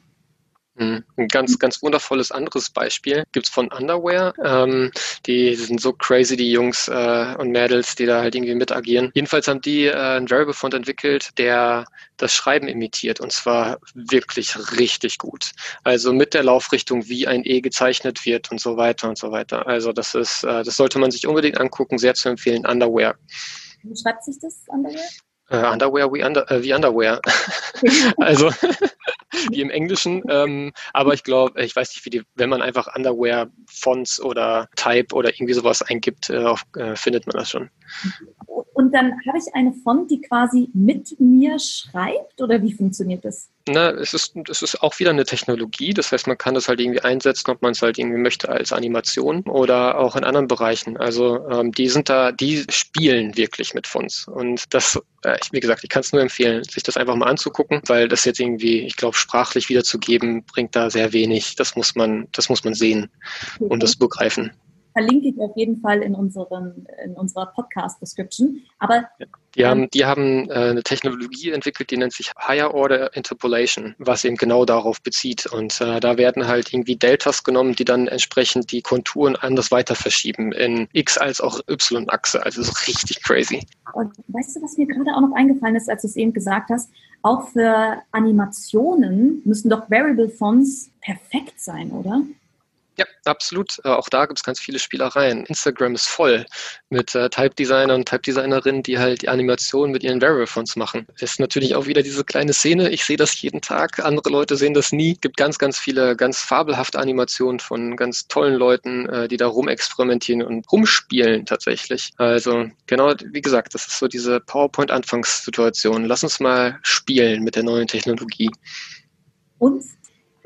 Hm, ein ganz, ganz wundervolles anderes Beispiel gibt's von Underwear. Ähm, die sind so crazy, die Jungs äh, und Mädels, die da halt irgendwie mit agieren. Jedenfalls haben die äh, einen Variable Font entwickelt, der das Schreiben imitiert und zwar wirklich richtig gut. Also mit der Laufrichtung, wie ein E gezeichnet wird und so weiter und so weiter. Also das ist, äh, das sollte man sich unbedingt angucken, sehr zu empfehlen. Underwear. Wie schreibt sich das Underwear? Äh, Underwear wie, under, äh, wie Underwear. *laughs* also *laughs* wie im Englischen. Ähm, aber ich glaube, ich weiß nicht, wie die, wenn man einfach Underwear Fonts oder Type oder irgendwie sowas eingibt, äh, äh, findet man das schon. Und dann habe ich eine Font, die quasi mit mir schreibt oder wie funktioniert das? Na, es ist, es ist auch wieder eine Technologie. Das heißt, man kann das halt irgendwie einsetzen, ob man es halt irgendwie möchte als Animation oder auch in anderen Bereichen. Also ähm, die sind da, die spielen wirklich mit Fonts. Und das, äh, wie gesagt, ich kann es nur empfehlen, sich das einfach mal anzugucken, weil das jetzt irgendwie, ich glaube, sprachlich wiederzugeben, bringt da sehr wenig. Das muss man, das muss man sehen okay. und das begreifen verlinke ich auf jeden Fall in, unseren, in unserer Podcast-Description. Aber die haben, ähm, die haben äh, eine Technologie entwickelt, die nennt sich Higher Order Interpolation, was eben genau darauf bezieht. Und äh, da werden halt irgendwie Deltas genommen, die dann entsprechend die Konturen anders weiter verschieben in X als auch Y-Achse. Also so richtig crazy. Und weißt du, was mir gerade auch noch eingefallen ist, als du es eben gesagt hast? Auch für Animationen müssen doch Variable Fonts perfekt sein, oder? Absolut. Äh, auch da gibt es ganz viele Spielereien. Instagram ist voll mit äh, Type-Designern und Type-Designerinnen, die halt die Animationen mit ihren Variable-Fonts machen. Ist natürlich auch wieder diese kleine Szene. Ich sehe das jeden Tag. Andere Leute sehen das nie. Es gibt ganz, ganz viele ganz fabelhafte Animationen von ganz tollen Leuten, äh, die da rumexperimentieren und rumspielen tatsächlich. Also genau, wie gesagt, das ist so diese PowerPoint-Anfangssituation. Lass uns mal spielen mit der neuen Technologie. Und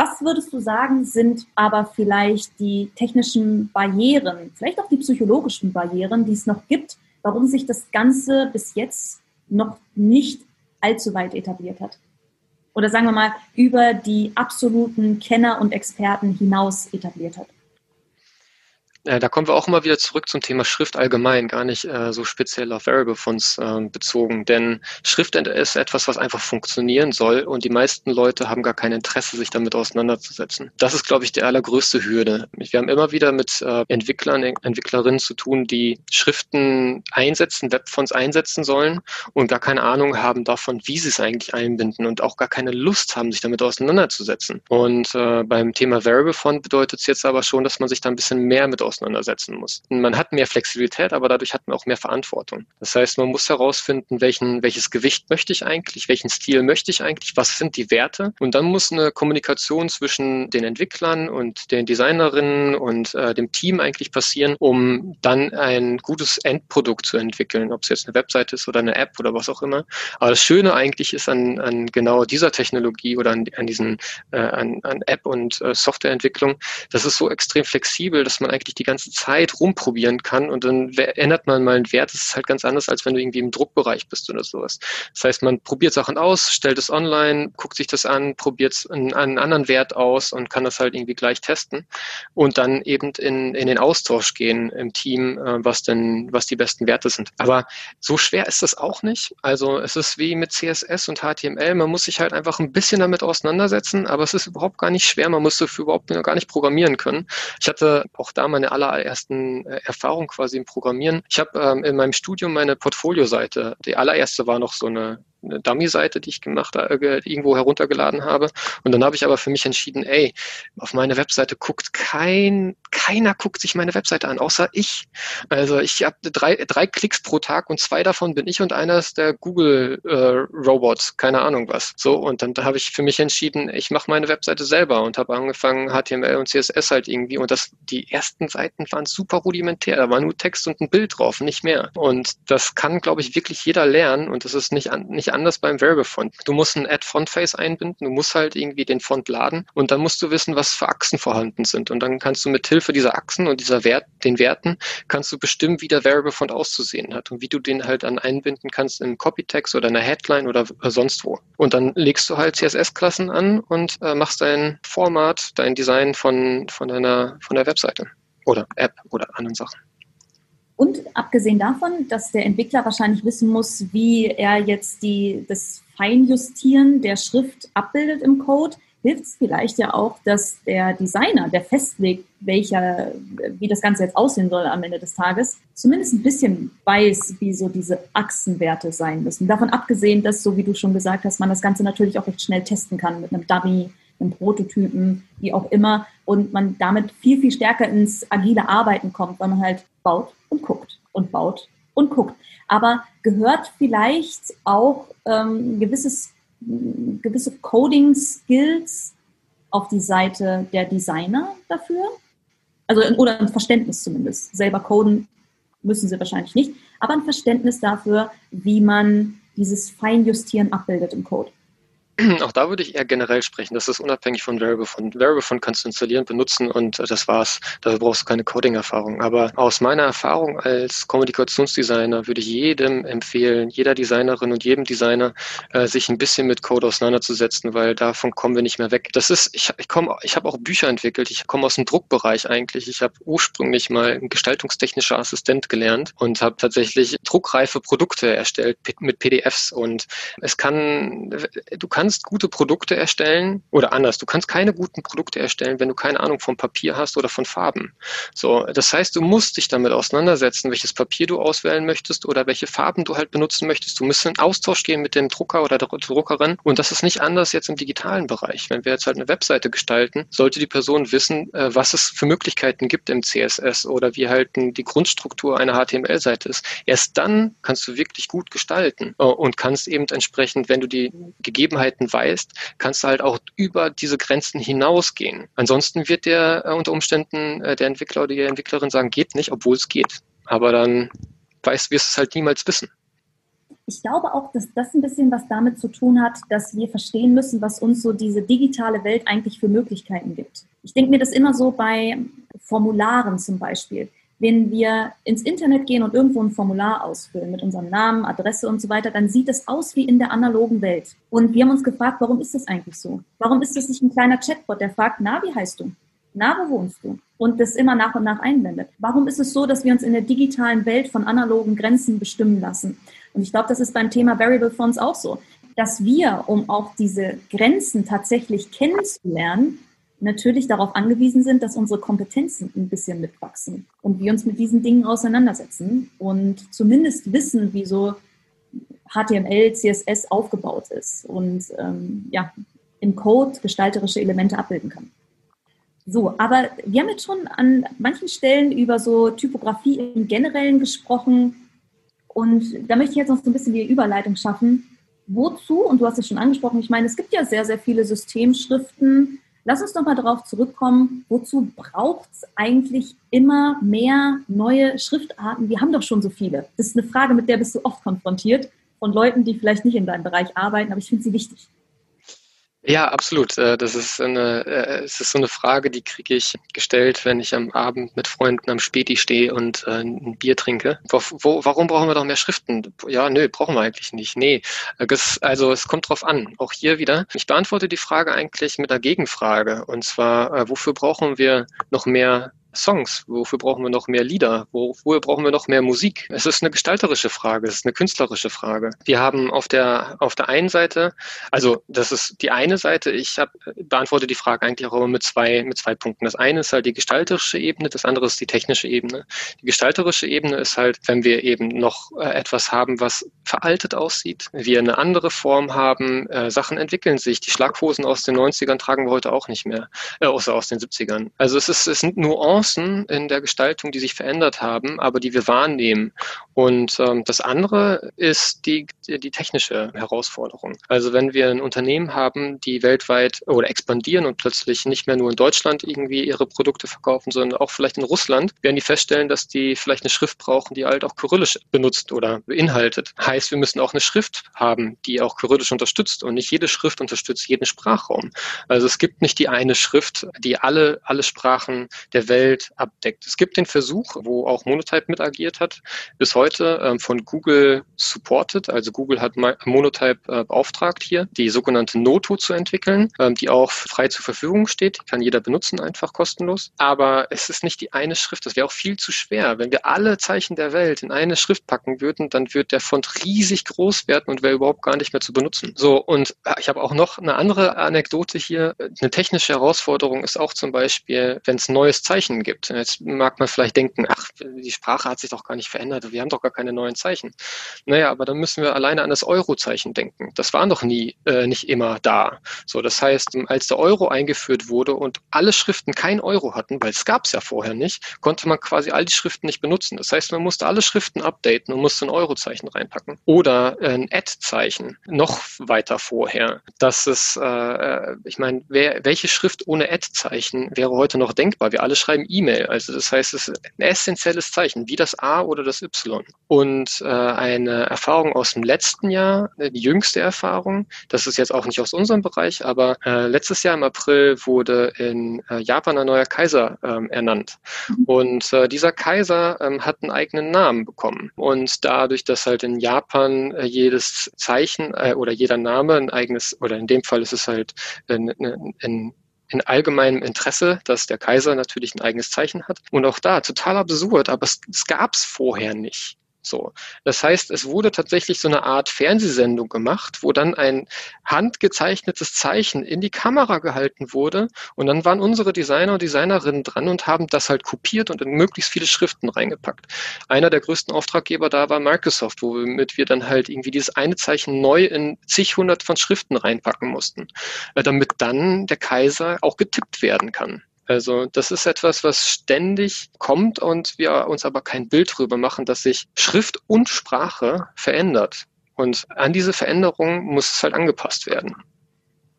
was würdest du sagen, sind aber vielleicht die technischen Barrieren, vielleicht auch die psychologischen Barrieren, die es noch gibt, warum sich das Ganze bis jetzt noch nicht allzu weit etabliert hat? Oder sagen wir mal, über die absoluten Kenner und Experten hinaus etabliert hat? Äh, da kommen wir auch immer wieder zurück zum Thema Schrift allgemein, gar nicht äh, so speziell auf Variable Fonts äh, bezogen. Denn Schrift ist etwas, was einfach funktionieren soll und die meisten Leute haben gar kein Interesse, sich damit auseinanderzusetzen. Das ist, glaube ich, die allergrößte Hürde. Wir haben immer wieder mit äh, Entwicklern, Entwicklerinnen zu tun, die Schriften einsetzen, Webfonts einsetzen sollen und gar keine Ahnung haben davon, wie sie es eigentlich einbinden und auch gar keine Lust haben, sich damit auseinanderzusetzen. Und äh, beim Thema Variable Font bedeutet es jetzt aber schon, dass man sich da ein bisschen mehr mit auseinandersetzen muss. Man hat mehr Flexibilität, aber dadurch hat man auch mehr Verantwortung. Das heißt, man muss herausfinden, welchen, welches Gewicht möchte ich eigentlich, welchen Stil möchte ich eigentlich, was sind die Werte und dann muss eine Kommunikation zwischen den Entwicklern und den Designerinnen und äh, dem Team eigentlich passieren, um dann ein gutes Endprodukt zu entwickeln, ob es jetzt eine Webseite ist oder eine App oder was auch immer. Aber das Schöne eigentlich ist an, an genau dieser Technologie oder an, an diesen äh, an, an App und äh, Softwareentwicklung, das ist so extrem flexibel, dass man eigentlich die die ganze Zeit rumprobieren kann und dann ändert man mal einen Wert. Das ist halt ganz anders, als wenn du irgendwie im Druckbereich bist oder sowas. Das heißt, man probiert Sachen aus, stellt es online, guckt sich das an, probiert einen, einen anderen Wert aus und kann das halt irgendwie gleich testen und dann eben in, in den Austausch gehen im Team, äh, was denn, was die besten Werte sind. Aber so schwer ist das auch nicht. Also es ist wie mit CSS und HTML. Man muss sich halt einfach ein bisschen damit auseinandersetzen, aber es ist überhaupt gar nicht schwer. Man muss dafür überhaupt gar nicht programmieren können. Ich hatte auch da meine allerersten äh, Erfahrungen quasi im Programmieren. Ich habe ähm, in meinem Studium meine Portfolio-Seite, die allererste war noch so eine eine Dummy-Seite, die ich gemacht äh, irgendwo heruntergeladen habe. Und dann habe ich aber für mich entschieden, ey, auf meine Webseite guckt kein, keiner guckt sich meine Webseite an, außer ich. Also ich habe drei, drei Klicks pro Tag und zwei davon bin ich und einer ist der Google-Robot, äh, keine Ahnung was. So, und dann habe ich für mich entschieden, ich mache meine Webseite selber und habe angefangen, HTML und CSS halt irgendwie. Und das, die ersten Seiten waren super rudimentär. Da war nur Text und ein Bild drauf, nicht mehr. Und das kann, glaube ich, wirklich jeder lernen und das ist nicht, nicht anders beim Variable Font. Du musst ein Add Font Face einbinden, du musst halt irgendwie den Font laden und dann musst du wissen, was für Achsen vorhanden sind. Und dann kannst du mit Hilfe dieser Achsen und dieser Wert, den Werten, kannst du bestimmen, wie der Variable Font auszusehen hat und wie du den halt dann einbinden kannst in Copytext oder einer Headline oder sonst wo. Und dann legst du halt CSS-Klassen an und äh, machst dein Format, dein Design von, von deiner, von der Webseite oder App oder anderen Sachen. Und abgesehen davon, dass der Entwickler wahrscheinlich wissen muss, wie er jetzt die, das Feinjustieren der Schrift abbildet im Code, hilft es vielleicht ja auch, dass der Designer, der festlegt, welcher, wie das Ganze jetzt aussehen soll am Ende des Tages, zumindest ein bisschen weiß, wie so diese Achsenwerte sein müssen. Davon abgesehen, dass, so wie du schon gesagt hast, man das Ganze natürlich auch recht schnell testen kann mit einem Dummy, einem Prototypen, wie auch immer, und man damit viel, viel stärker ins agile Arbeiten kommt, weil man halt baut und guckt und baut und guckt. Aber gehört vielleicht auch ähm, gewisses, gewisse Coding-Skills auf die Seite der Designer dafür? Also oder ein Verständnis zumindest. Selber coden müssen sie wahrscheinlich nicht, aber ein Verständnis dafür, wie man dieses Feinjustieren abbildet im Code. Auch da würde ich eher generell sprechen. Das ist unabhängig von Variable Font. Kannst du installieren, benutzen und das war's. Da brauchst du keine Coding-Erfahrung. Aber aus meiner Erfahrung als Kommunikationsdesigner würde ich jedem empfehlen, jeder Designerin und jedem Designer, äh, sich ein bisschen mit Code auseinanderzusetzen, weil davon kommen wir nicht mehr weg. Das ist, ich, ich komme, ich habe auch Bücher entwickelt. Ich komme aus dem Druckbereich eigentlich. Ich habe ursprünglich mal ein gestaltungstechnischer Assistent gelernt und habe tatsächlich druckreife Produkte erstellt mit PDFs. Und es kann, du kannst kannst gute Produkte erstellen oder anders, du kannst keine guten Produkte erstellen, wenn du keine Ahnung vom Papier hast oder von Farben. So, das heißt, du musst dich damit auseinandersetzen, welches Papier du auswählen möchtest oder welche Farben du halt benutzen möchtest. Du musst in Austausch gehen mit dem Drucker oder der Druckerin und das ist nicht anders jetzt im digitalen Bereich. Wenn wir jetzt halt eine Webseite gestalten, sollte die Person wissen, äh, was es für Möglichkeiten gibt im CSS oder wie halt die Grundstruktur einer HTML-Seite ist. Erst dann kannst du wirklich gut gestalten äh, und kannst eben entsprechend, wenn du die Gegebenheiten Möglichkeiten weißt, kannst du halt auch über diese Grenzen hinausgehen. Ansonsten wird der äh, unter Umständen äh, der Entwickler oder die Entwicklerin sagen, geht nicht, obwohl es geht. Aber dann weißt, wirst du es halt niemals wissen. Ich glaube auch, dass das ein bisschen was damit zu tun hat, dass wir verstehen müssen, was uns so diese digitale Welt eigentlich für Möglichkeiten gibt. Ich denke mir das immer so bei Formularen zum Beispiel wenn wir ins Internet gehen und irgendwo ein Formular ausfüllen mit unserem Namen, Adresse und so weiter, dann sieht es aus wie in der analogen Welt. Und wir haben uns gefragt, warum ist das eigentlich so? Warum ist das nicht ein kleiner Chatbot, der fragt, na, wie heißt du? Na, wo wohnst du? Und das immer nach und nach einblendet. Warum ist es so, dass wir uns in der digitalen Welt von analogen Grenzen bestimmen lassen? Und ich glaube, das ist beim Thema Variable Fonts auch so, dass wir, um auch diese Grenzen tatsächlich kennenzulernen, natürlich darauf angewiesen sind, dass unsere Kompetenzen ein bisschen mitwachsen und wir uns mit diesen Dingen auseinandersetzen und zumindest wissen, wie so HTML, CSS aufgebaut ist und ähm, ja, im Code gestalterische Elemente abbilden kann. So, aber wir haben jetzt schon an manchen Stellen über so Typografie im Generellen gesprochen und da möchte ich jetzt noch so ein bisschen die Überleitung schaffen. Wozu, und du hast es schon angesprochen, ich meine, es gibt ja sehr, sehr viele Systemschriften, Lass uns noch mal darauf zurückkommen, wozu braucht es eigentlich immer mehr neue Schriftarten? Wir haben doch schon so viele. Das ist eine Frage, mit der bist du oft konfrontiert von Leuten, die vielleicht nicht in deinem Bereich arbeiten, aber ich finde sie wichtig. Ja, absolut. Äh, das ist eine, äh, es ist so eine Frage, die kriege ich gestellt, wenn ich am Abend mit Freunden am Späti stehe und äh, ein Bier trinke. Wo, warum brauchen wir doch mehr Schriften? Ja, nö, brauchen wir eigentlich nicht. Nee, das, also es kommt drauf an. Auch hier wieder. Ich beantworte die Frage eigentlich mit einer Gegenfrage. Und zwar, wofür brauchen wir noch mehr Songs? Wofür brauchen wir noch mehr Lieder? Wofür brauchen wir noch mehr Musik? Es ist eine gestalterische Frage, es ist eine künstlerische Frage. Wir haben auf der, auf der einen Seite, also das ist die eine Seite, ich hab, beantworte die Frage eigentlich auch immer mit zwei, mit zwei Punkten. Das eine ist halt die gestalterische Ebene, das andere ist die technische Ebene. Die gestalterische Ebene ist halt, wenn wir eben noch äh, etwas haben, was veraltet aussieht, wir eine andere Form haben, äh, Sachen entwickeln sich. Die Schlaghosen aus den 90ern tragen wir heute auch nicht mehr, äh, außer aus den 70ern. Also es ist, es sind Nuancen, Nuancen in der Gestaltung, die sich verändert haben, aber die wir wahrnehmen. Und ähm, das andere ist die, die technische Herausforderung. Also wenn wir ein Unternehmen haben, die weltweit oder expandieren und plötzlich nicht mehr nur in Deutschland irgendwie ihre Produkte verkaufen, sondern auch vielleicht in Russland, werden die feststellen, dass die vielleicht eine Schrift brauchen, die halt auch kyrillisch benutzt oder beinhaltet. Heißt, wir müssen auch eine Schrift haben, die auch kyrillisch unterstützt und nicht jede Schrift unterstützt jeden Sprachraum. Also es gibt nicht die eine Schrift, die alle, alle Sprachen der Welt abdeckt. Es gibt den Versuch, wo auch Monotype mit agiert hat, bis heute ähm, von Google supported. Also Google hat Monotype äh, beauftragt hier, die sogenannte Noto zu entwickeln, ähm, die auch frei zur Verfügung steht. Die kann jeder benutzen, einfach kostenlos. Aber es ist nicht die eine Schrift. Das wäre auch viel zu schwer. Wenn wir alle Zeichen der Welt in eine Schrift packen würden, dann wird der Font riesig groß werden und wäre überhaupt gar nicht mehr zu benutzen. So, und äh, ich habe auch noch eine andere Anekdote hier. Eine technische Herausforderung ist auch zum Beispiel, wenn es neues Zeichen gibt. Jetzt mag man vielleicht denken, ach, die Sprache hat sich doch gar nicht verändert, wir haben doch gar keine neuen Zeichen. Naja, aber dann müssen wir alleine an das Euro-Zeichen denken. Das war noch nie, äh, nicht immer da. So, das heißt, als der Euro eingeführt wurde und alle Schriften kein Euro hatten, weil es gab es ja vorher nicht, konnte man quasi all die Schriften nicht benutzen. Das heißt, man musste alle Schriften updaten und musste ein Euro-Zeichen reinpacken. Oder ein Add-Zeichen noch weiter vorher. Das ist, äh, äh ich meine, welche Schrift ohne Add-Zeichen wäre heute noch denkbar? Wir alle schreiben E-Mail. Also das heißt, es ist ein essentielles Zeichen, wie das A oder das Y. Und äh, eine Erfahrung aus dem letzten Jahr, äh, die jüngste Erfahrung, das ist jetzt auch nicht aus unserem Bereich, aber äh, letztes Jahr im April wurde in äh, Japan ein neuer Kaiser ähm, ernannt. Mhm. Und äh, dieser Kaiser ähm, hat einen eigenen Namen bekommen. Und dadurch, dass halt in Japan äh, jedes Zeichen äh, oder jeder Name ein eigenes, oder in dem Fall ist es halt ein, ein, ein in allgemeinem Interesse, dass der Kaiser natürlich ein eigenes Zeichen hat. Und auch da, total absurd, aber es, es gab es vorher nicht. So. Das heißt, es wurde tatsächlich so eine Art Fernsehsendung gemacht, wo dann ein handgezeichnetes Zeichen in die Kamera gehalten wurde und dann waren unsere Designer und Designerinnen dran und haben das halt kopiert und in möglichst viele Schriften reingepackt. Einer der größten Auftraggeber da war Microsoft, womit wir dann halt irgendwie dieses eine Zeichen neu in zig hundert von Schriften reinpacken mussten, äh, damit dann der Kaiser auch getippt werden kann. Also das ist etwas, was ständig kommt und wir uns aber kein Bild darüber machen, dass sich Schrift und Sprache verändert. Und an diese Veränderung muss es halt angepasst werden.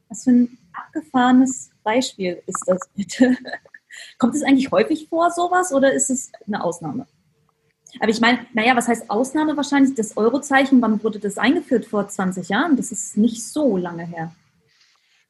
Was für ein abgefahrenes Beispiel ist das bitte? *laughs* Kommt es eigentlich häufig vor, sowas, oder ist es eine Ausnahme? Aber ich meine, naja, was heißt Ausnahme wahrscheinlich? Das Eurozeichen, wann wurde das eingeführt? Vor 20 Jahren? Das ist nicht so lange her.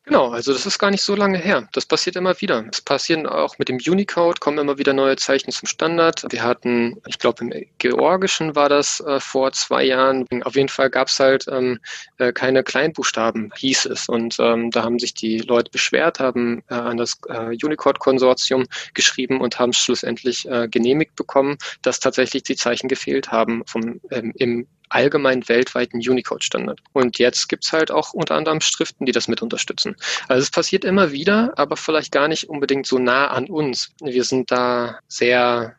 Genau, also das ist gar nicht so lange her. Das passiert immer wieder. Es passieren auch mit dem Unicode, kommen immer wieder neue Zeichen zum Standard. Wir hatten, ich glaube im Georgischen war das äh, vor zwei Jahren. Auf jeden Fall gab es halt ähm, äh, keine Kleinbuchstaben, hieß es. Und ähm, da haben sich die Leute beschwert, haben äh, an das äh, Unicode-Konsortium geschrieben und haben schlussendlich äh, genehmigt bekommen, dass tatsächlich die Zeichen gefehlt haben vom, ähm, im allgemein weltweiten Unicode-Standard. Und jetzt gibt's halt auch unter anderem Schriften, die das mit unterstützen. Also es passiert immer wieder, aber vielleicht gar nicht unbedingt so nah an uns. Wir sind da sehr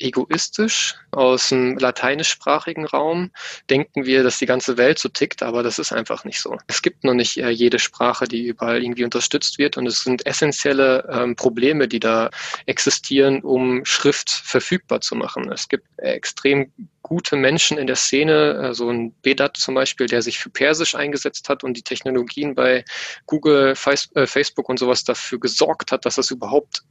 egoistisch aus dem lateinischsprachigen Raum denken wir, dass die ganze Welt so tickt, aber das ist einfach nicht so. Es gibt noch nicht äh, jede Sprache, die überall irgendwie unterstützt wird und es sind essentielle ähm, Probleme, die da existieren, um Schrift verfügbar zu machen. Es gibt extrem gute Menschen in der Szene, äh, so ein Bedat zum Beispiel, der sich für Persisch eingesetzt hat und die Technologien bei Google, äh, Facebook und sowas dafür gesorgt hat, dass das überhaupt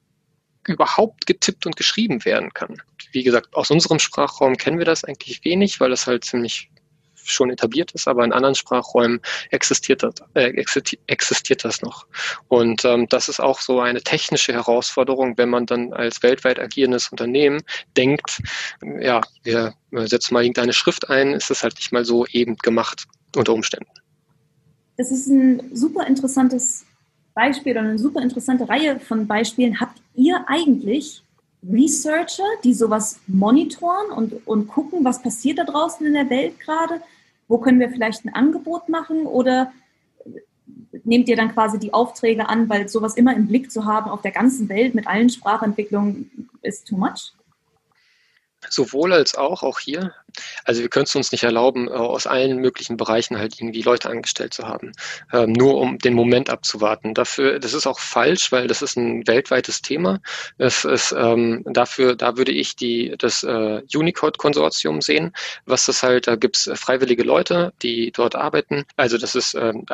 überhaupt getippt und geschrieben werden kann. Wie gesagt, aus unserem Sprachraum kennen wir das eigentlich wenig, weil das halt ziemlich schon etabliert ist, aber in anderen Sprachräumen existiert das, äh, existiert das noch. Und ähm, das ist auch so eine technische Herausforderung, wenn man dann als weltweit agierendes Unternehmen denkt, ja, wir setzen mal irgendeine Schrift ein, ist das halt nicht mal so eben gemacht unter Umständen. Es ist ein super interessantes Beispiel oder eine super interessante Reihe von Beispielen. Habt ihr eigentlich Researcher, die sowas monitoren und, und gucken, was passiert da draußen in der Welt gerade? Wo können wir vielleicht ein Angebot machen? Oder nehmt ihr dann quasi die Aufträge an, weil sowas immer im Blick zu haben auf der ganzen Welt mit allen Sprachentwicklungen ist too much? Sowohl als auch, auch hier. Also wir können es uns nicht erlauben, äh, aus allen möglichen Bereichen halt irgendwie Leute angestellt zu haben, ähm, nur um den Moment abzuwarten. Dafür, das ist auch falsch, weil das ist ein weltweites Thema. Es ist, ähm, dafür, da würde ich die, das äh, Unicode-Konsortium sehen, was das halt, da gibt es freiwillige Leute, die dort arbeiten. Also das ist ähm,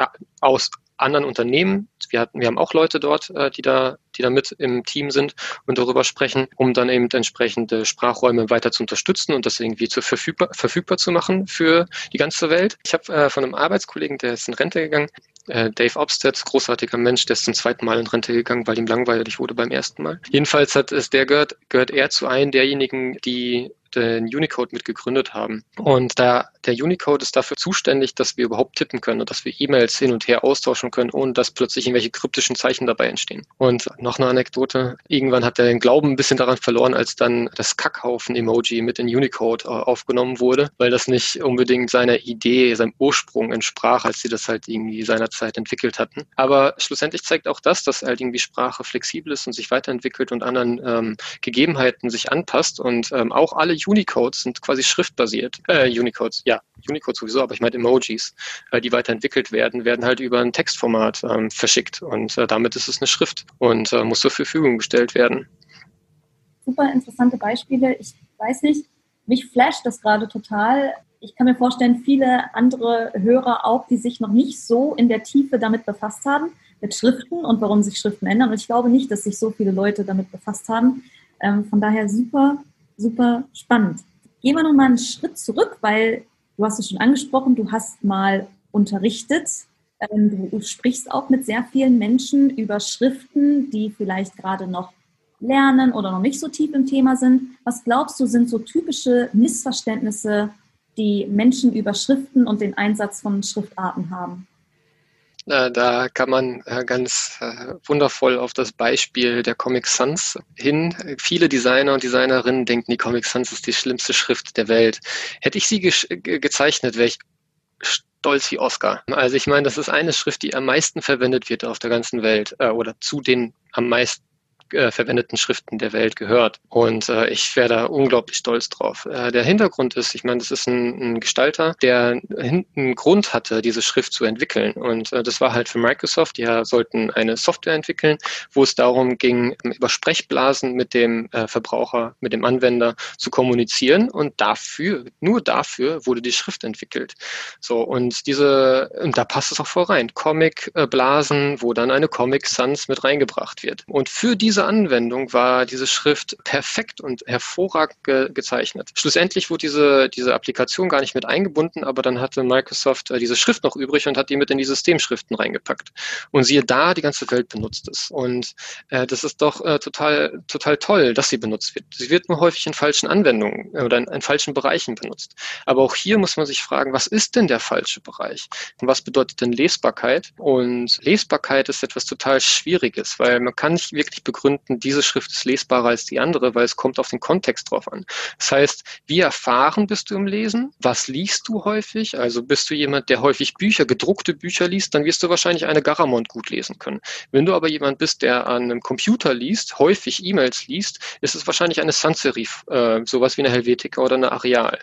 aus anderen Unternehmen. Wir, hatten, wir haben auch Leute dort, äh, die, da, die da mit im Team sind und darüber sprechen, um dann eben entsprechende Sprachräume weiter zu unterstützen und das irgendwie zu verfügbar, verfügbar zu machen für die ganze Welt. Ich habe äh, von einem Arbeitskollegen, der ist in Rente gegangen, äh, Dave Obstedt, großartiger Mensch, der ist zum zweiten Mal in Rente gegangen, weil ihm langweilig wurde beim ersten Mal. Jedenfalls hat es der gehört, gehört er zu einem derjenigen, die den Unicode mitgegründet haben. Und da der Unicode ist dafür zuständig, dass wir überhaupt tippen können und dass wir E-Mails hin und her austauschen können, ohne dass plötzlich irgendwelche kryptischen Zeichen dabei entstehen. Und noch eine Anekdote. Irgendwann hat er den Glauben ein bisschen daran verloren, als dann das Kackhaufen-Emoji mit in Unicode äh, aufgenommen wurde, weil das nicht unbedingt seiner Idee, seinem Ursprung entsprach, als sie das halt irgendwie seinerzeit entwickelt hatten. Aber schlussendlich zeigt auch das, dass halt irgendwie Sprache flexibel ist und sich weiterentwickelt und anderen ähm, Gegebenheiten sich anpasst und ähm, auch alle Unicodes sind quasi schriftbasiert. Äh, Unicodes, ja, Unicode sowieso, aber ich meine Emojis, äh, die weiterentwickelt werden, werden halt über ein Textformat ähm, verschickt und äh, damit ist es eine Schrift und äh, muss zur Verfügung gestellt werden. Super interessante Beispiele. Ich weiß nicht, mich flasht das gerade total. ich kann mir vorstellen, viele andere Hörer auch, die sich noch nicht so in der Tiefe damit befasst haben, mit Schriften und warum sich Schriften ändern. Und ich glaube nicht, dass sich so viele Leute damit befasst haben. Ähm, von daher super, super spannend. Gehen wir nochmal einen Schritt zurück, weil du hast es schon angesprochen, du hast mal unterrichtet. Ähm, du sprichst auch mit sehr vielen Menschen über Schriften, die vielleicht gerade noch lernen oder noch nicht so tief im Thema sind. Was glaubst du, sind so typische Missverständnisse, die Menschen über Schriften und den Einsatz von Schriftarten haben? Da kann man äh, ganz äh, wundervoll auf das Beispiel der Comic Sans hin. Viele Designer und Designerinnen denken, die Comic Sans ist die schlimmste Schrift der Welt. Hätte ich sie ge gezeichnet, wäre ich stolz wie Oscar. Also ich meine, das ist eine Schrift, die am meisten verwendet wird auf der ganzen Welt äh, oder zu den am meisten äh, verwendeten Schriften der Welt gehört. Und äh, ich wäre da unglaublich stolz drauf. Äh, der Hintergrund ist, ich meine, das ist ein, ein Gestalter, der einen Grund hatte, diese Schrift zu entwickeln. Und äh, das war halt für Microsoft. Die sollten eine Software entwickeln, wo es darum ging, über Sprechblasen mit dem äh, Verbraucher, mit dem Anwender zu kommunizieren. Und dafür, nur dafür wurde die Schrift entwickelt. So, und diese, und da passt es auch voll rein. Comic-Blasen, wo dann eine Comic Sans mit reingebracht wird. Und für diese diese Anwendung war diese Schrift perfekt und hervorragend ge gezeichnet. Schlussendlich wurde diese, diese Applikation gar nicht mit eingebunden, aber dann hatte Microsoft äh, diese Schrift noch übrig und hat die mit in die Systemschriften reingepackt. Und siehe da, die ganze Welt benutzt es. Und äh, das ist doch äh, total, total toll, dass sie benutzt wird. Sie wird nur häufig in falschen Anwendungen oder in, in falschen Bereichen benutzt. Aber auch hier muss man sich fragen, was ist denn der falsche Bereich? Und was bedeutet denn Lesbarkeit? Und Lesbarkeit ist etwas total Schwieriges, weil man kann nicht wirklich begründen, Gründen, diese Schrift ist lesbarer als die andere, weil es kommt auf den Kontext drauf an. Das heißt, wie erfahren bist du im Lesen? Was liest du häufig? Also bist du jemand, der häufig Bücher, gedruckte Bücher liest, dann wirst du wahrscheinlich eine Garamond gut lesen können. Wenn du aber jemand bist, der an einem Computer liest, häufig E-Mails liest, ist es wahrscheinlich eine Sans-Serif, äh, sowas wie eine Helvetica oder eine Areal.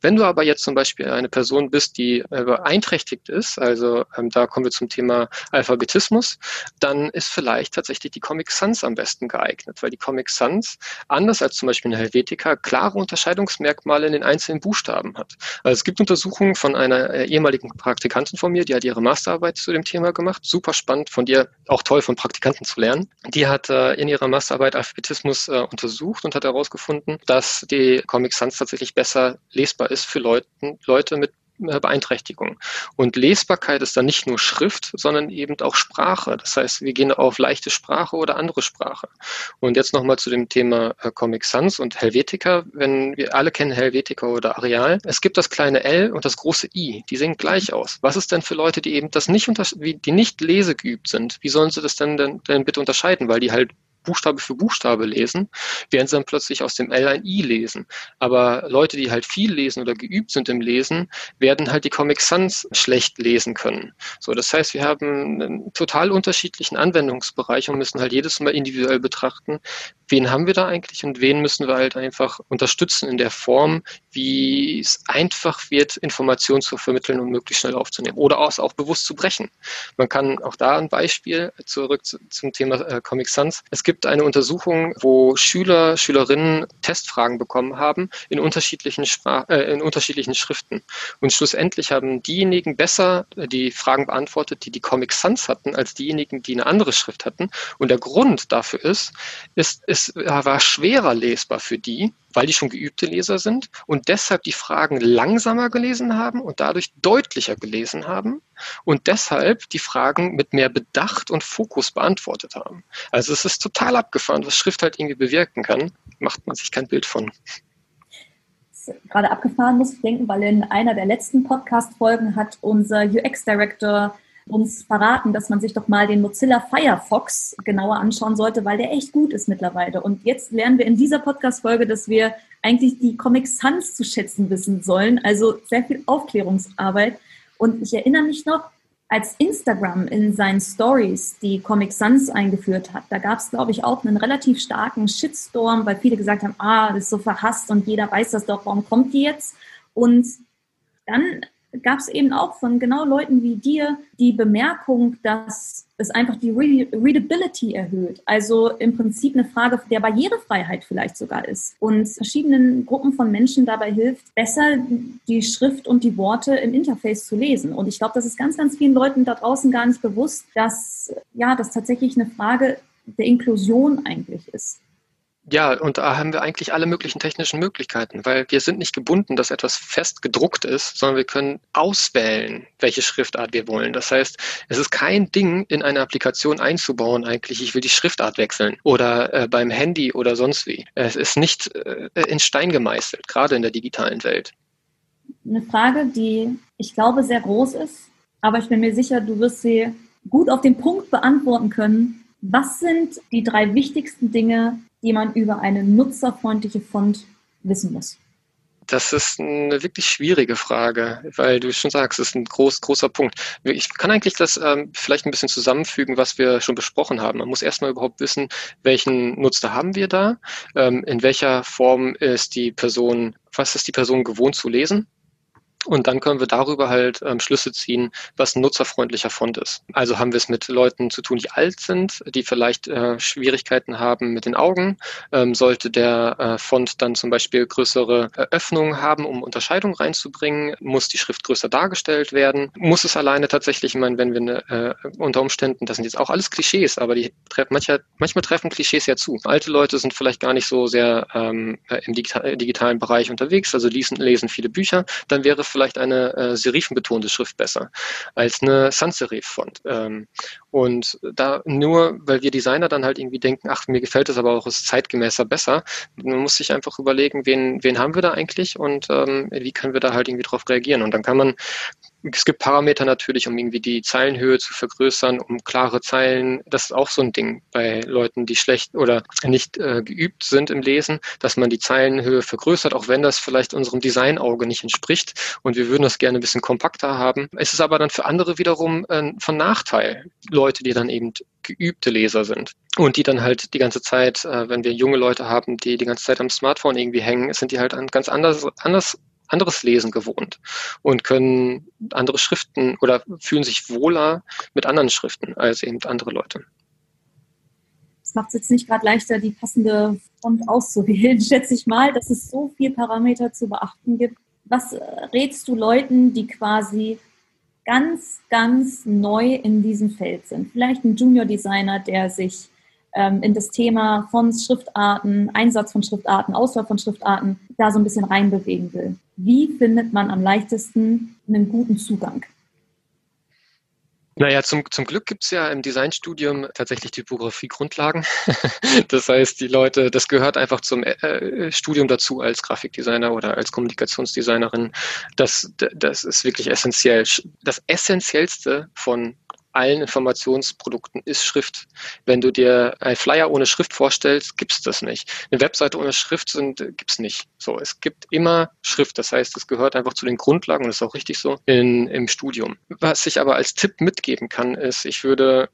Wenn du aber jetzt zum Beispiel eine Person bist, die äh, beeinträchtigt ist, also ähm, da kommen wir zum Thema Alphabetismus, dann ist vielleicht tatsächlich die Comic Sans am besten geeignet, weil die Comic Sans, anders als zum Beispiel eine Helvetica, klare Unterscheidungsmerkmale in den einzelnen Buchstaben hat. Also es gibt Untersuchungen von einer äh, ehemaligen Praktikantin von mir, die hat ihre Masterarbeit zu dem Thema gemacht. Super spannend von dir, auch toll von Praktikanten zu lernen. Die hat äh, in ihrer Masterarbeit Alphabetismus äh, untersucht und hat herausgefunden, dass die Comic Sans tatsächlich besser lesbar ist für Leute mit Beeinträchtigung. Und Lesbarkeit ist dann nicht nur Schrift, sondern eben auch Sprache. Das heißt, wir gehen auf leichte Sprache oder andere Sprache. Und jetzt nochmal zu dem Thema äh, Comic Sans und Helvetica. Wenn wir alle kennen Helvetica oder Areal, es gibt das kleine L und das große I. Die sehen gleich aus. Was ist denn für Leute, die eben das nicht unter, die nicht lesegeübt sind? Wie sollen sie das denn, denn, denn bitte unterscheiden? Weil die halt Buchstabe für Buchstabe lesen, während sie dann plötzlich aus dem L ein I lesen. Aber Leute, die halt viel lesen oder geübt sind im Lesen, werden halt die Comic Sans schlecht lesen können. So, das heißt, wir haben einen total unterschiedlichen Anwendungsbereich und müssen halt jedes Mal individuell betrachten, wen haben wir da eigentlich und wen müssen wir halt einfach unterstützen in der Form, wie es einfach wird, Informationen zu vermitteln und möglichst schnell aufzunehmen oder auch, auch bewusst zu brechen. Man kann auch da ein Beispiel zurück zu, zum Thema äh, Comic Sans. Es gibt eine Untersuchung, wo Schüler, Schülerinnen Testfragen bekommen haben in unterschiedlichen, Sprach, äh, in unterschiedlichen Schriften. Und schlussendlich haben diejenigen besser äh, die Fragen beantwortet, die die Comic Sans hatten, als diejenigen, die eine andere Schrift hatten. Und der Grund dafür ist, ist es war schwerer lesbar für die, weil die schon geübte Leser sind und deshalb die Fragen langsamer gelesen haben und dadurch deutlicher gelesen haben und deshalb die Fragen mit mehr Bedacht und Fokus beantwortet haben. Also es ist total abgefahren, was Schrift halt irgendwie bewirken kann, macht man sich kein Bild von gerade abgefahren muss ich denken, weil in einer der letzten Podcast-Folgen hat unser UX-Director uns verraten, dass man sich doch mal den Mozilla Firefox genauer anschauen sollte, weil der echt gut ist mittlerweile. Und jetzt lernen wir in dieser Podcast-Folge, dass wir eigentlich die Comic Sans zu schätzen wissen sollen. Also sehr viel Aufklärungsarbeit. Und ich erinnere mich noch, als Instagram in seinen Stories die Comic Sans eingeführt hat, da gab es, glaube ich, auch einen relativ starken Shitstorm, weil viele gesagt haben, ah, das ist so verhasst und jeder weiß das doch, warum kommt die jetzt? Und dann gab es eben auch von genau Leuten wie dir die Bemerkung, dass es einfach die Readability erhöht. Also im Prinzip eine Frage der Barrierefreiheit vielleicht sogar ist und verschiedenen Gruppen von Menschen dabei hilft, besser die Schrift und die Worte im Interface zu lesen. Und ich glaube, das ist ganz, ganz vielen Leuten da draußen gar nicht bewusst, dass ja, das tatsächlich eine Frage der Inklusion eigentlich ist. Ja, und da haben wir eigentlich alle möglichen technischen Möglichkeiten, weil wir sind nicht gebunden, dass etwas fest gedruckt ist, sondern wir können auswählen, welche Schriftart wir wollen. Das heißt, es ist kein Ding in eine Applikation einzubauen eigentlich, ich will die Schriftart wechseln oder äh, beim Handy oder sonst wie. Es ist nicht äh, in Stein gemeißelt, gerade in der digitalen Welt. Eine Frage, die ich glaube sehr groß ist, aber ich bin mir sicher, du wirst sie gut auf den Punkt beantworten können. Was sind die drei wichtigsten Dinge, die man über eine nutzerfreundliche Font wissen muss? Das ist eine wirklich schwierige Frage, weil du schon sagst, es ist ein groß, großer Punkt. Ich kann eigentlich das ähm, vielleicht ein bisschen zusammenfügen, was wir schon besprochen haben. Man muss erstmal überhaupt wissen, welchen Nutzer haben wir da, ähm, in welcher Form ist die Person, was ist die Person gewohnt zu lesen und dann können wir darüber halt ähm, Schlüsse ziehen, was ein nutzerfreundlicher Font ist. Also haben wir es mit Leuten zu tun, die alt sind, die vielleicht äh, Schwierigkeiten haben mit den Augen. Ähm, sollte der äh, Font dann zum Beispiel größere Öffnungen haben, um Unterscheidung reinzubringen? Muss die Schrift größer dargestellt werden? Muss es alleine tatsächlich, ich meine, wenn wir eine, äh, unter Umständen, das sind jetzt auch alles Klischees, aber die treffen, manchmal, manchmal treffen Klischees ja zu. Alte Leute sind vielleicht gar nicht so sehr ähm, im digital, digitalen Bereich unterwegs, also lesen, lesen viele Bücher. Dann wäre vielleicht eine äh, serifenbetonte Schrift besser als eine Sans-Serif-Font. Ähm, und da nur, weil wir Designer dann halt irgendwie denken, ach, mir gefällt das aber auch ist zeitgemäßer besser, man muss sich einfach überlegen, wen, wen haben wir da eigentlich und ähm, wie können wir da halt irgendwie drauf reagieren. Und dann kann man es gibt Parameter natürlich, um irgendwie die Zeilenhöhe zu vergrößern, um klare Zeilen. Das ist auch so ein Ding bei Leuten, die schlecht oder nicht äh, geübt sind im Lesen, dass man die Zeilenhöhe vergrößert, auch wenn das vielleicht unserem Designauge nicht entspricht. Und wir würden das gerne ein bisschen kompakter haben. Es ist aber dann für andere wiederum äh, von Nachteil. Leute, die dann eben geübte Leser sind und die dann halt die ganze Zeit, äh, wenn wir junge Leute haben, die die ganze Zeit am Smartphone irgendwie hängen, sind die halt ganz anders, anders anderes Lesen gewohnt und können andere Schriften oder fühlen sich wohler mit anderen Schriften als eben andere Leute. Das macht es jetzt nicht gerade leichter, die passende Font auszuwählen, *laughs* schätze ich mal, dass es so viele Parameter zu beachten gibt. Was rätst du Leuten, die quasi ganz, ganz neu in diesem Feld sind? Vielleicht ein Junior-Designer, der sich ähm, in das Thema von Schriftarten, Einsatz von Schriftarten, Auswahl von Schriftarten da so ein bisschen reinbewegen will. Wie findet man am leichtesten einen guten Zugang? Naja, zum, zum Glück gibt's ja im Designstudium tatsächlich Typografie-Grundlagen. *laughs* das heißt, die Leute, das gehört einfach zum äh, Studium dazu als Grafikdesigner oder als Kommunikationsdesignerin. Das, das ist wirklich essentiell. Das Essentiellste von allen Informationsprodukten ist Schrift. Wenn du dir ein Flyer ohne Schrift vorstellst, gibt's das nicht. Eine Webseite ohne Schrift sind, gibt's nicht. So, es gibt immer Schrift. Das heißt, es gehört einfach zu den Grundlagen und das ist auch richtig so in, im Studium. Was ich aber als Tipp mitgeben kann, ist, ich würde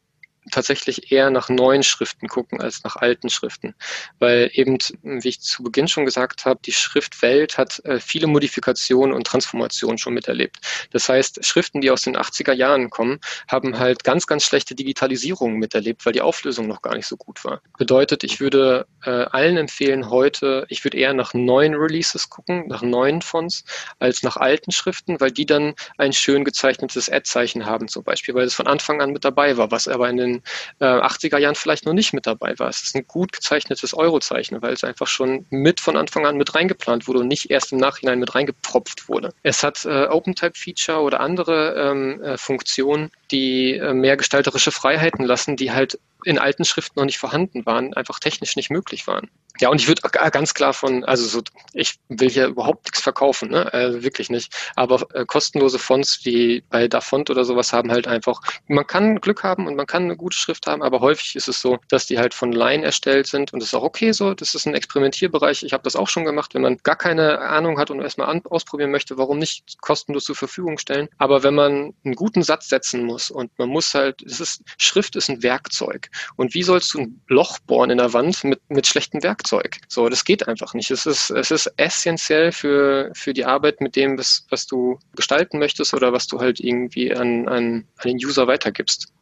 tatsächlich eher nach neuen Schriften gucken als nach alten Schriften, weil eben, wie ich zu Beginn schon gesagt habe, die Schriftwelt hat äh, viele Modifikationen und Transformationen schon miterlebt. Das heißt, Schriften, die aus den 80er Jahren kommen, haben halt ganz, ganz schlechte Digitalisierungen miterlebt, weil die Auflösung noch gar nicht so gut war. Bedeutet, ich würde äh, allen empfehlen heute, ich würde eher nach neuen Releases gucken, nach neuen Fonts, als nach alten Schriften, weil die dann ein schön gezeichnetes Ad-Zeichen haben zum Beispiel, weil es von Anfang an mit dabei war, was aber in den den äh, 80er Jahren vielleicht noch nicht mit dabei war. Es ist ein gut gezeichnetes Eurozeichen, weil es einfach schon mit von Anfang an mit reingeplant wurde und nicht erst im Nachhinein mit reingepropft wurde. Es hat äh, OpenType-Feature oder andere ähm, äh, Funktionen, die äh, mehr gestalterische Freiheiten lassen, die halt in alten Schriften noch nicht vorhanden waren, einfach technisch nicht möglich waren. Ja, und ich würde ganz klar von, also so, ich will hier überhaupt nichts verkaufen, ne? Also wirklich nicht. Aber äh, kostenlose Fonts wie bei Dafont oder sowas haben halt einfach, man kann Glück haben und man kann eine gute Schrift haben, aber häufig ist es so, dass die halt von Laien erstellt sind und das ist auch okay so. Das ist ein Experimentierbereich. Ich habe das auch schon gemacht, wenn man gar keine Ahnung hat und erstmal an, ausprobieren möchte, warum nicht kostenlos zur Verfügung stellen. Aber wenn man einen guten Satz setzen muss und man muss halt, es ist, Schrift ist ein Werkzeug. Und wie sollst du ein Loch bohren in der Wand mit, mit schlechten Werkzeugen? Flugzeug. So, das geht einfach nicht. Es ist, es ist essentiell für, für die Arbeit mit dem, was, was du gestalten möchtest oder was du halt irgendwie an, an, an den User weitergibst.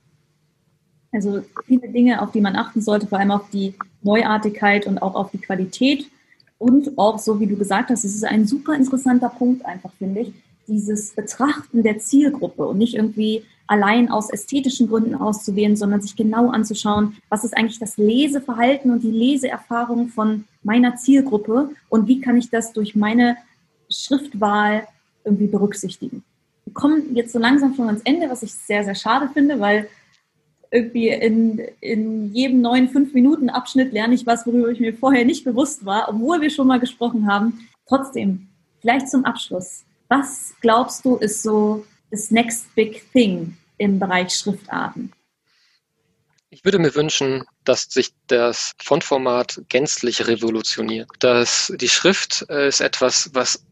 Also viele Dinge, auf die man achten sollte, vor allem auf die Neuartigkeit und auch auf die Qualität. Und auch, so wie du gesagt hast, es ist ein super interessanter Punkt einfach, finde ich, dieses Betrachten der Zielgruppe und nicht irgendwie allein aus ästhetischen Gründen auszuwählen, sondern sich genau anzuschauen, was ist eigentlich das Leseverhalten und die Leseerfahrung von meiner Zielgruppe und wie kann ich das durch meine Schriftwahl irgendwie berücksichtigen. Wir kommen jetzt so langsam schon ans Ende, was ich sehr, sehr schade finde, weil irgendwie in, in jedem neuen Fünf-Minuten-Abschnitt lerne ich was, worüber ich mir vorher nicht bewusst war, obwohl wir schon mal gesprochen haben. Trotzdem, vielleicht zum Abschluss. Was glaubst du, ist so das Next Big Thing im Bereich Schriftarten? Ich würde mir wünschen, dass sich das Fontformat gänzlich revolutioniert. Dass die Schrift äh, ist etwas, was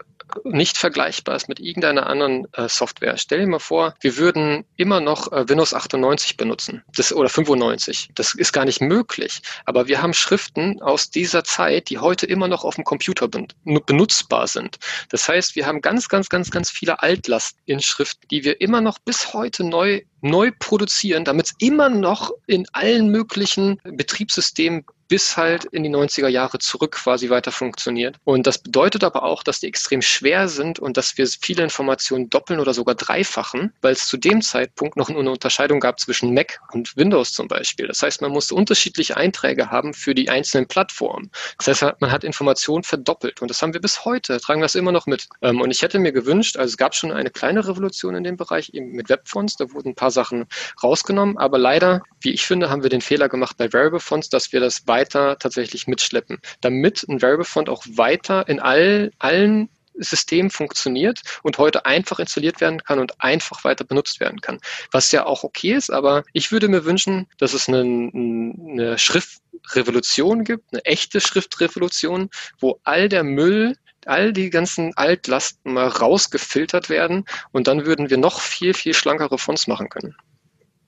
nicht vergleichbar ist mit irgendeiner anderen äh, Software. Stell dir mal vor, wir würden immer noch äh, Windows 98 benutzen das, oder 95. Das ist gar nicht möglich. Aber wir haben Schriften aus dieser Zeit, die heute immer noch auf dem Computer ben benutzbar sind. Das heißt, wir haben ganz, ganz, ganz, ganz viele Altlasten in Schrift, die wir immer noch bis heute neu neu produzieren, damit es immer noch in allen möglichen Betriebssystemen bis halt in die 90er Jahre zurück quasi weiter funktioniert. Und das bedeutet aber auch, dass die extrem schwer sind und dass wir viele Informationen doppeln oder sogar dreifachen, weil es zu dem Zeitpunkt noch eine Unterscheidung gab zwischen Mac und Windows zum Beispiel. Das heißt, man musste unterschiedliche Einträge haben für die einzelnen Plattformen. Das heißt, man hat Informationen verdoppelt und das haben wir bis heute, tragen es immer noch mit. Ähm, und ich hätte mir gewünscht, also es gab schon eine kleine Revolution in dem Bereich, eben mit Webfonts, da wurden ein paar Sachen rausgenommen, aber leider, wie ich finde, haben wir den Fehler gemacht bei Variable Fonts, dass wir das weiter tatsächlich mitschleppen, damit ein Variable Font auch weiter in all, allen Systemen funktioniert und heute einfach installiert werden kann und einfach weiter benutzt werden kann. Was ja auch okay ist, aber ich würde mir wünschen, dass es eine, eine Schriftrevolution gibt, eine echte Schriftrevolution, wo all der Müll all die ganzen Altlasten mal rausgefiltert werden und dann würden wir noch viel, viel schlankere Fonts machen können.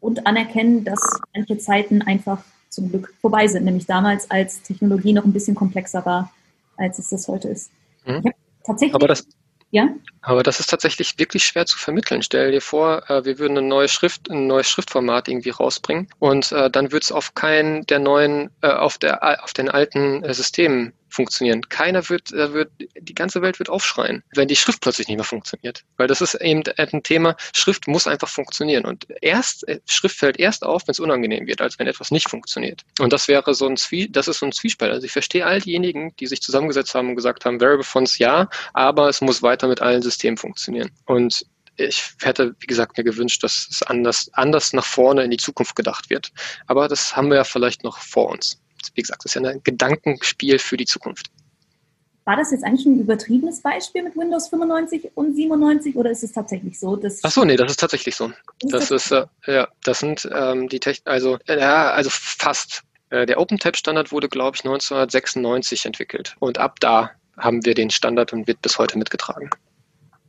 Und anerkennen, dass manche Zeiten einfach zum Glück vorbei sind, nämlich damals, als Technologie noch ein bisschen komplexer war, als es das heute ist. Mhm. tatsächlich. Aber das, ja? Aber das ist tatsächlich wirklich schwer zu vermitteln. Stell dir vor, äh, wir würden eine neue Schrift, ein neues Schriftformat irgendwie rausbringen und äh, dann wird es auf keinen der neuen, äh, auf der, auf den alten Systemen funktionieren. Keiner wird, äh, wird, die ganze Welt wird aufschreien, wenn die Schrift plötzlich nicht mehr funktioniert. Weil das ist eben ein Thema, Schrift muss einfach funktionieren. Und erst, äh, Schrift fällt erst auf, wenn es unangenehm wird, als wenn etwas nicht funktioniert. Und das wäre so ein Zwie, das ist so ein Zwiespalt. Also ich verstehe all diejenigen, die sich zusammengesetzt haben und gesagt haben, Variable Fonts ja, aber es muss weiter mit allen Systemen funktionieren. Und ich hätte, wie gesagt, mir gewünscht, dass es anders, anders nach vorne in die Zukunft gedacht wird. Aber das haben wir ja vielleicht noch vor uns wie gesagt, das ist ja ein Gedankenspiel für die Zukunft. War das jetzt eigentlich ein übertriebenes Beispiel mit Windows 95 und 97 oder ist es tatsächlich so? Dass Ach so, nee, das ist tatsächlich so. Das, ist, äh, ja, das sind ähm, die Technik, also, äh, ja, also fast. Äh, der OpenType-Standard wurde, glaube ich, 1996 entwickelt. Und ab da haben wir den Standard und wird bis heute mitgetragen.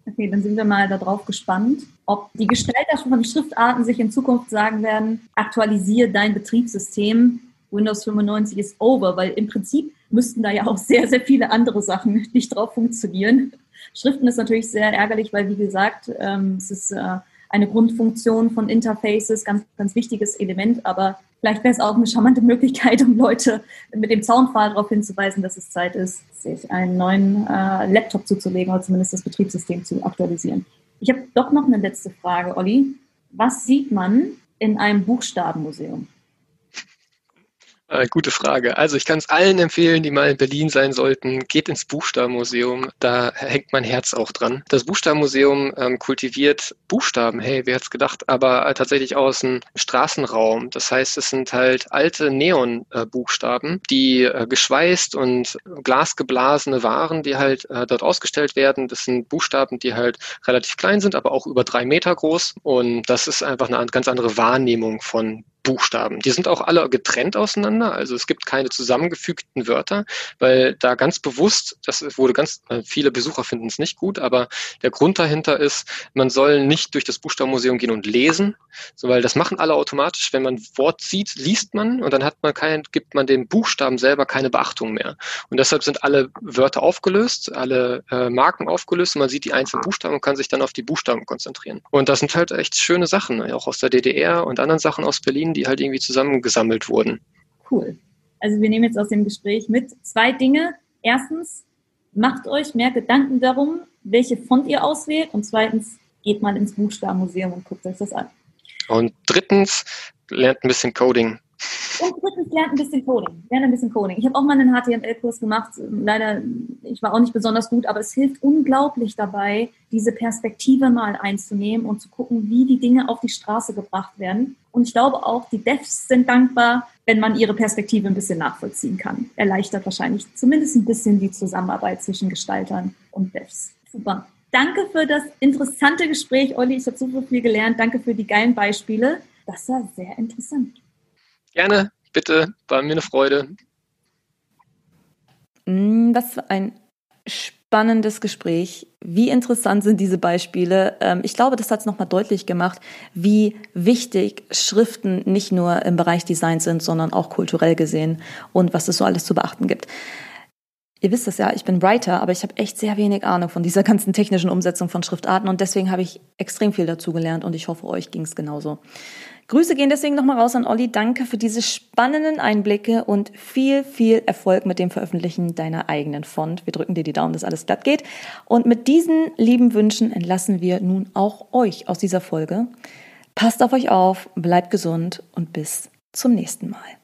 Okay, dann sind wir mal darauf gespannt, ob die Gestalter von Schriftarten sich in Zukunft sagen werden, aktualisiere dein Betriebssystem Windows 95 ist over, weil im Prinzip müssten da ja auch sehr, sehr viele andere Sachen *laughs* nicht drauf funktionieren. Schriften ist natürlich sehr ärgerlich, weil, wie gesagt, ähm, es ist äh, eine Grundfunktion von Interfaces, ganz, ganz wichtiges Element, aber vielleicht wäre es auch eine charmante Möglichkeit, *laughs* um Leute mit dem Zaunpfahl darauf hinzuweisen, dass es Zeit ist, sich einen neuen äh, Laptop zuzulegen oder zumindest das Betriebssystem zu aktualisieren. Ich habe doch noch eine letzte Frage, Olli. Was sieht man in einem Buchstabenmuseum? Äh, gute Frage. Also ich kann es allen empfehlen, die mal in Berlin sein sollten. Geht ins Buchstabenmuseum. Da hängt mein Herz auch dran. Das Buchstabenmuseum ähm, kultiviert Buchstaben. Hey, wer hat's gedacht? Aber äh, tatsächlich aus dem Straßenraum. Das heißt, es sind halt alte Neon-Buchstaben, äh, die äh, geschweißt und glasgeblasene Waren, die halt äh, dort ausgestellt werden. Das sind Buchstaben, die halt relativ klein sind, aber auch über drei Meter groß. Und das ist einfach eine ganz andere Wahrnehmung von Buchstaben. Die sind auch alle getrennt auseinander, also es gibt keine zusammengefügten Wörter, weil da ganz bewusst, das wurde ganz, äh, viele Besucher finden es nicht gut, aber der Grund dahinter ist, man soll nicht durch das Buchstabenmuseum gehen und lesen, so, weil das machen alle automatisch. Wenn man Wort sieht, liest man und dann hat man kein, gibt man dem Buchstaben selber keine Beachtung mehr. Und deshalb sind alle Wörter aufgelöst, alle äh, Marken aufgelöst und man sieht die einzelnen Buchstaben und kann sich dann auf die Buchstaben konzentrieren. Und das sind halt echt schöne Sachen, auch aus der DDR und anderen Sachen aus Berlin, die halt irgendwie zusammengesammelt wurden. Cool. Also wir nehmen jetzt aus dem Gespräch mit zwei Dinge. Erstens, macht euch mehr Gedanken darum, welche Font ihr auswählt. Und zweitens, geht mal ins Buchstabenmuseum und guckt euch das an. Und drittens, lernt ein bisschen Coding. Und drittens lernt ein bisschen Coding. Lernt ein bisschen Coding. Ich habe auch mal einen HTML-Kurs gemacht. Leider, ich war auch nicht besonders gut, aber es hilft unglaublich dabei, diese Perspektive mal einzunehmen und zu gucken, wie die Dinge auf die Straße gebracht werden. Und ich glaube auch, die Devs sind dankbar, wenn man ihre Perspektive ein bisschen nachvollziehen kann. Erleichtert wahrscheinlich zumindest ein bisschen die Zusammenarbeit zwischen Gestaltern und Devs. Super. Danke für das interessante Gespräch, Olli. Ich habe super viel gelernt. Danke für die geilen Beispiele. Das war sehr interessant. Gerne, bitte, war mir eine Freude. Mm, was für ein spannendes Gespräch. Wie interessant sind diese Beispiele? Ähm, ich glaube, das hat es nochmal deutlich gemacht, wie wichtig Schriften nicht nur im Bereich Design sind, sondern auch kulturell gesehen und was es so alles zu beachten gibt. Ihr wisst es ja, ich bin Writer, aber ich habe echt sehr wenig Ahnung von dieser ganzen technischen Umsetzung von Schriftarten und deswegen habe ich extrem viel dazu gelernt und ich hoffe, euch ging es genauso. Grüße gehen deswegen nochmal raus an Olli. Danke für diese spannenden Einblicke und viel, viel Erfolg mit dem Veröffentlichen deiner eigenen Font. Wir drücken dir die Daumen, dass alles glatt geht. Und mit diesen lieben Wünschen entlassen wir nun auch euch aus dieser Folge. Passt auf euch auf, bleibt gesund und bis zum nächsten Mal.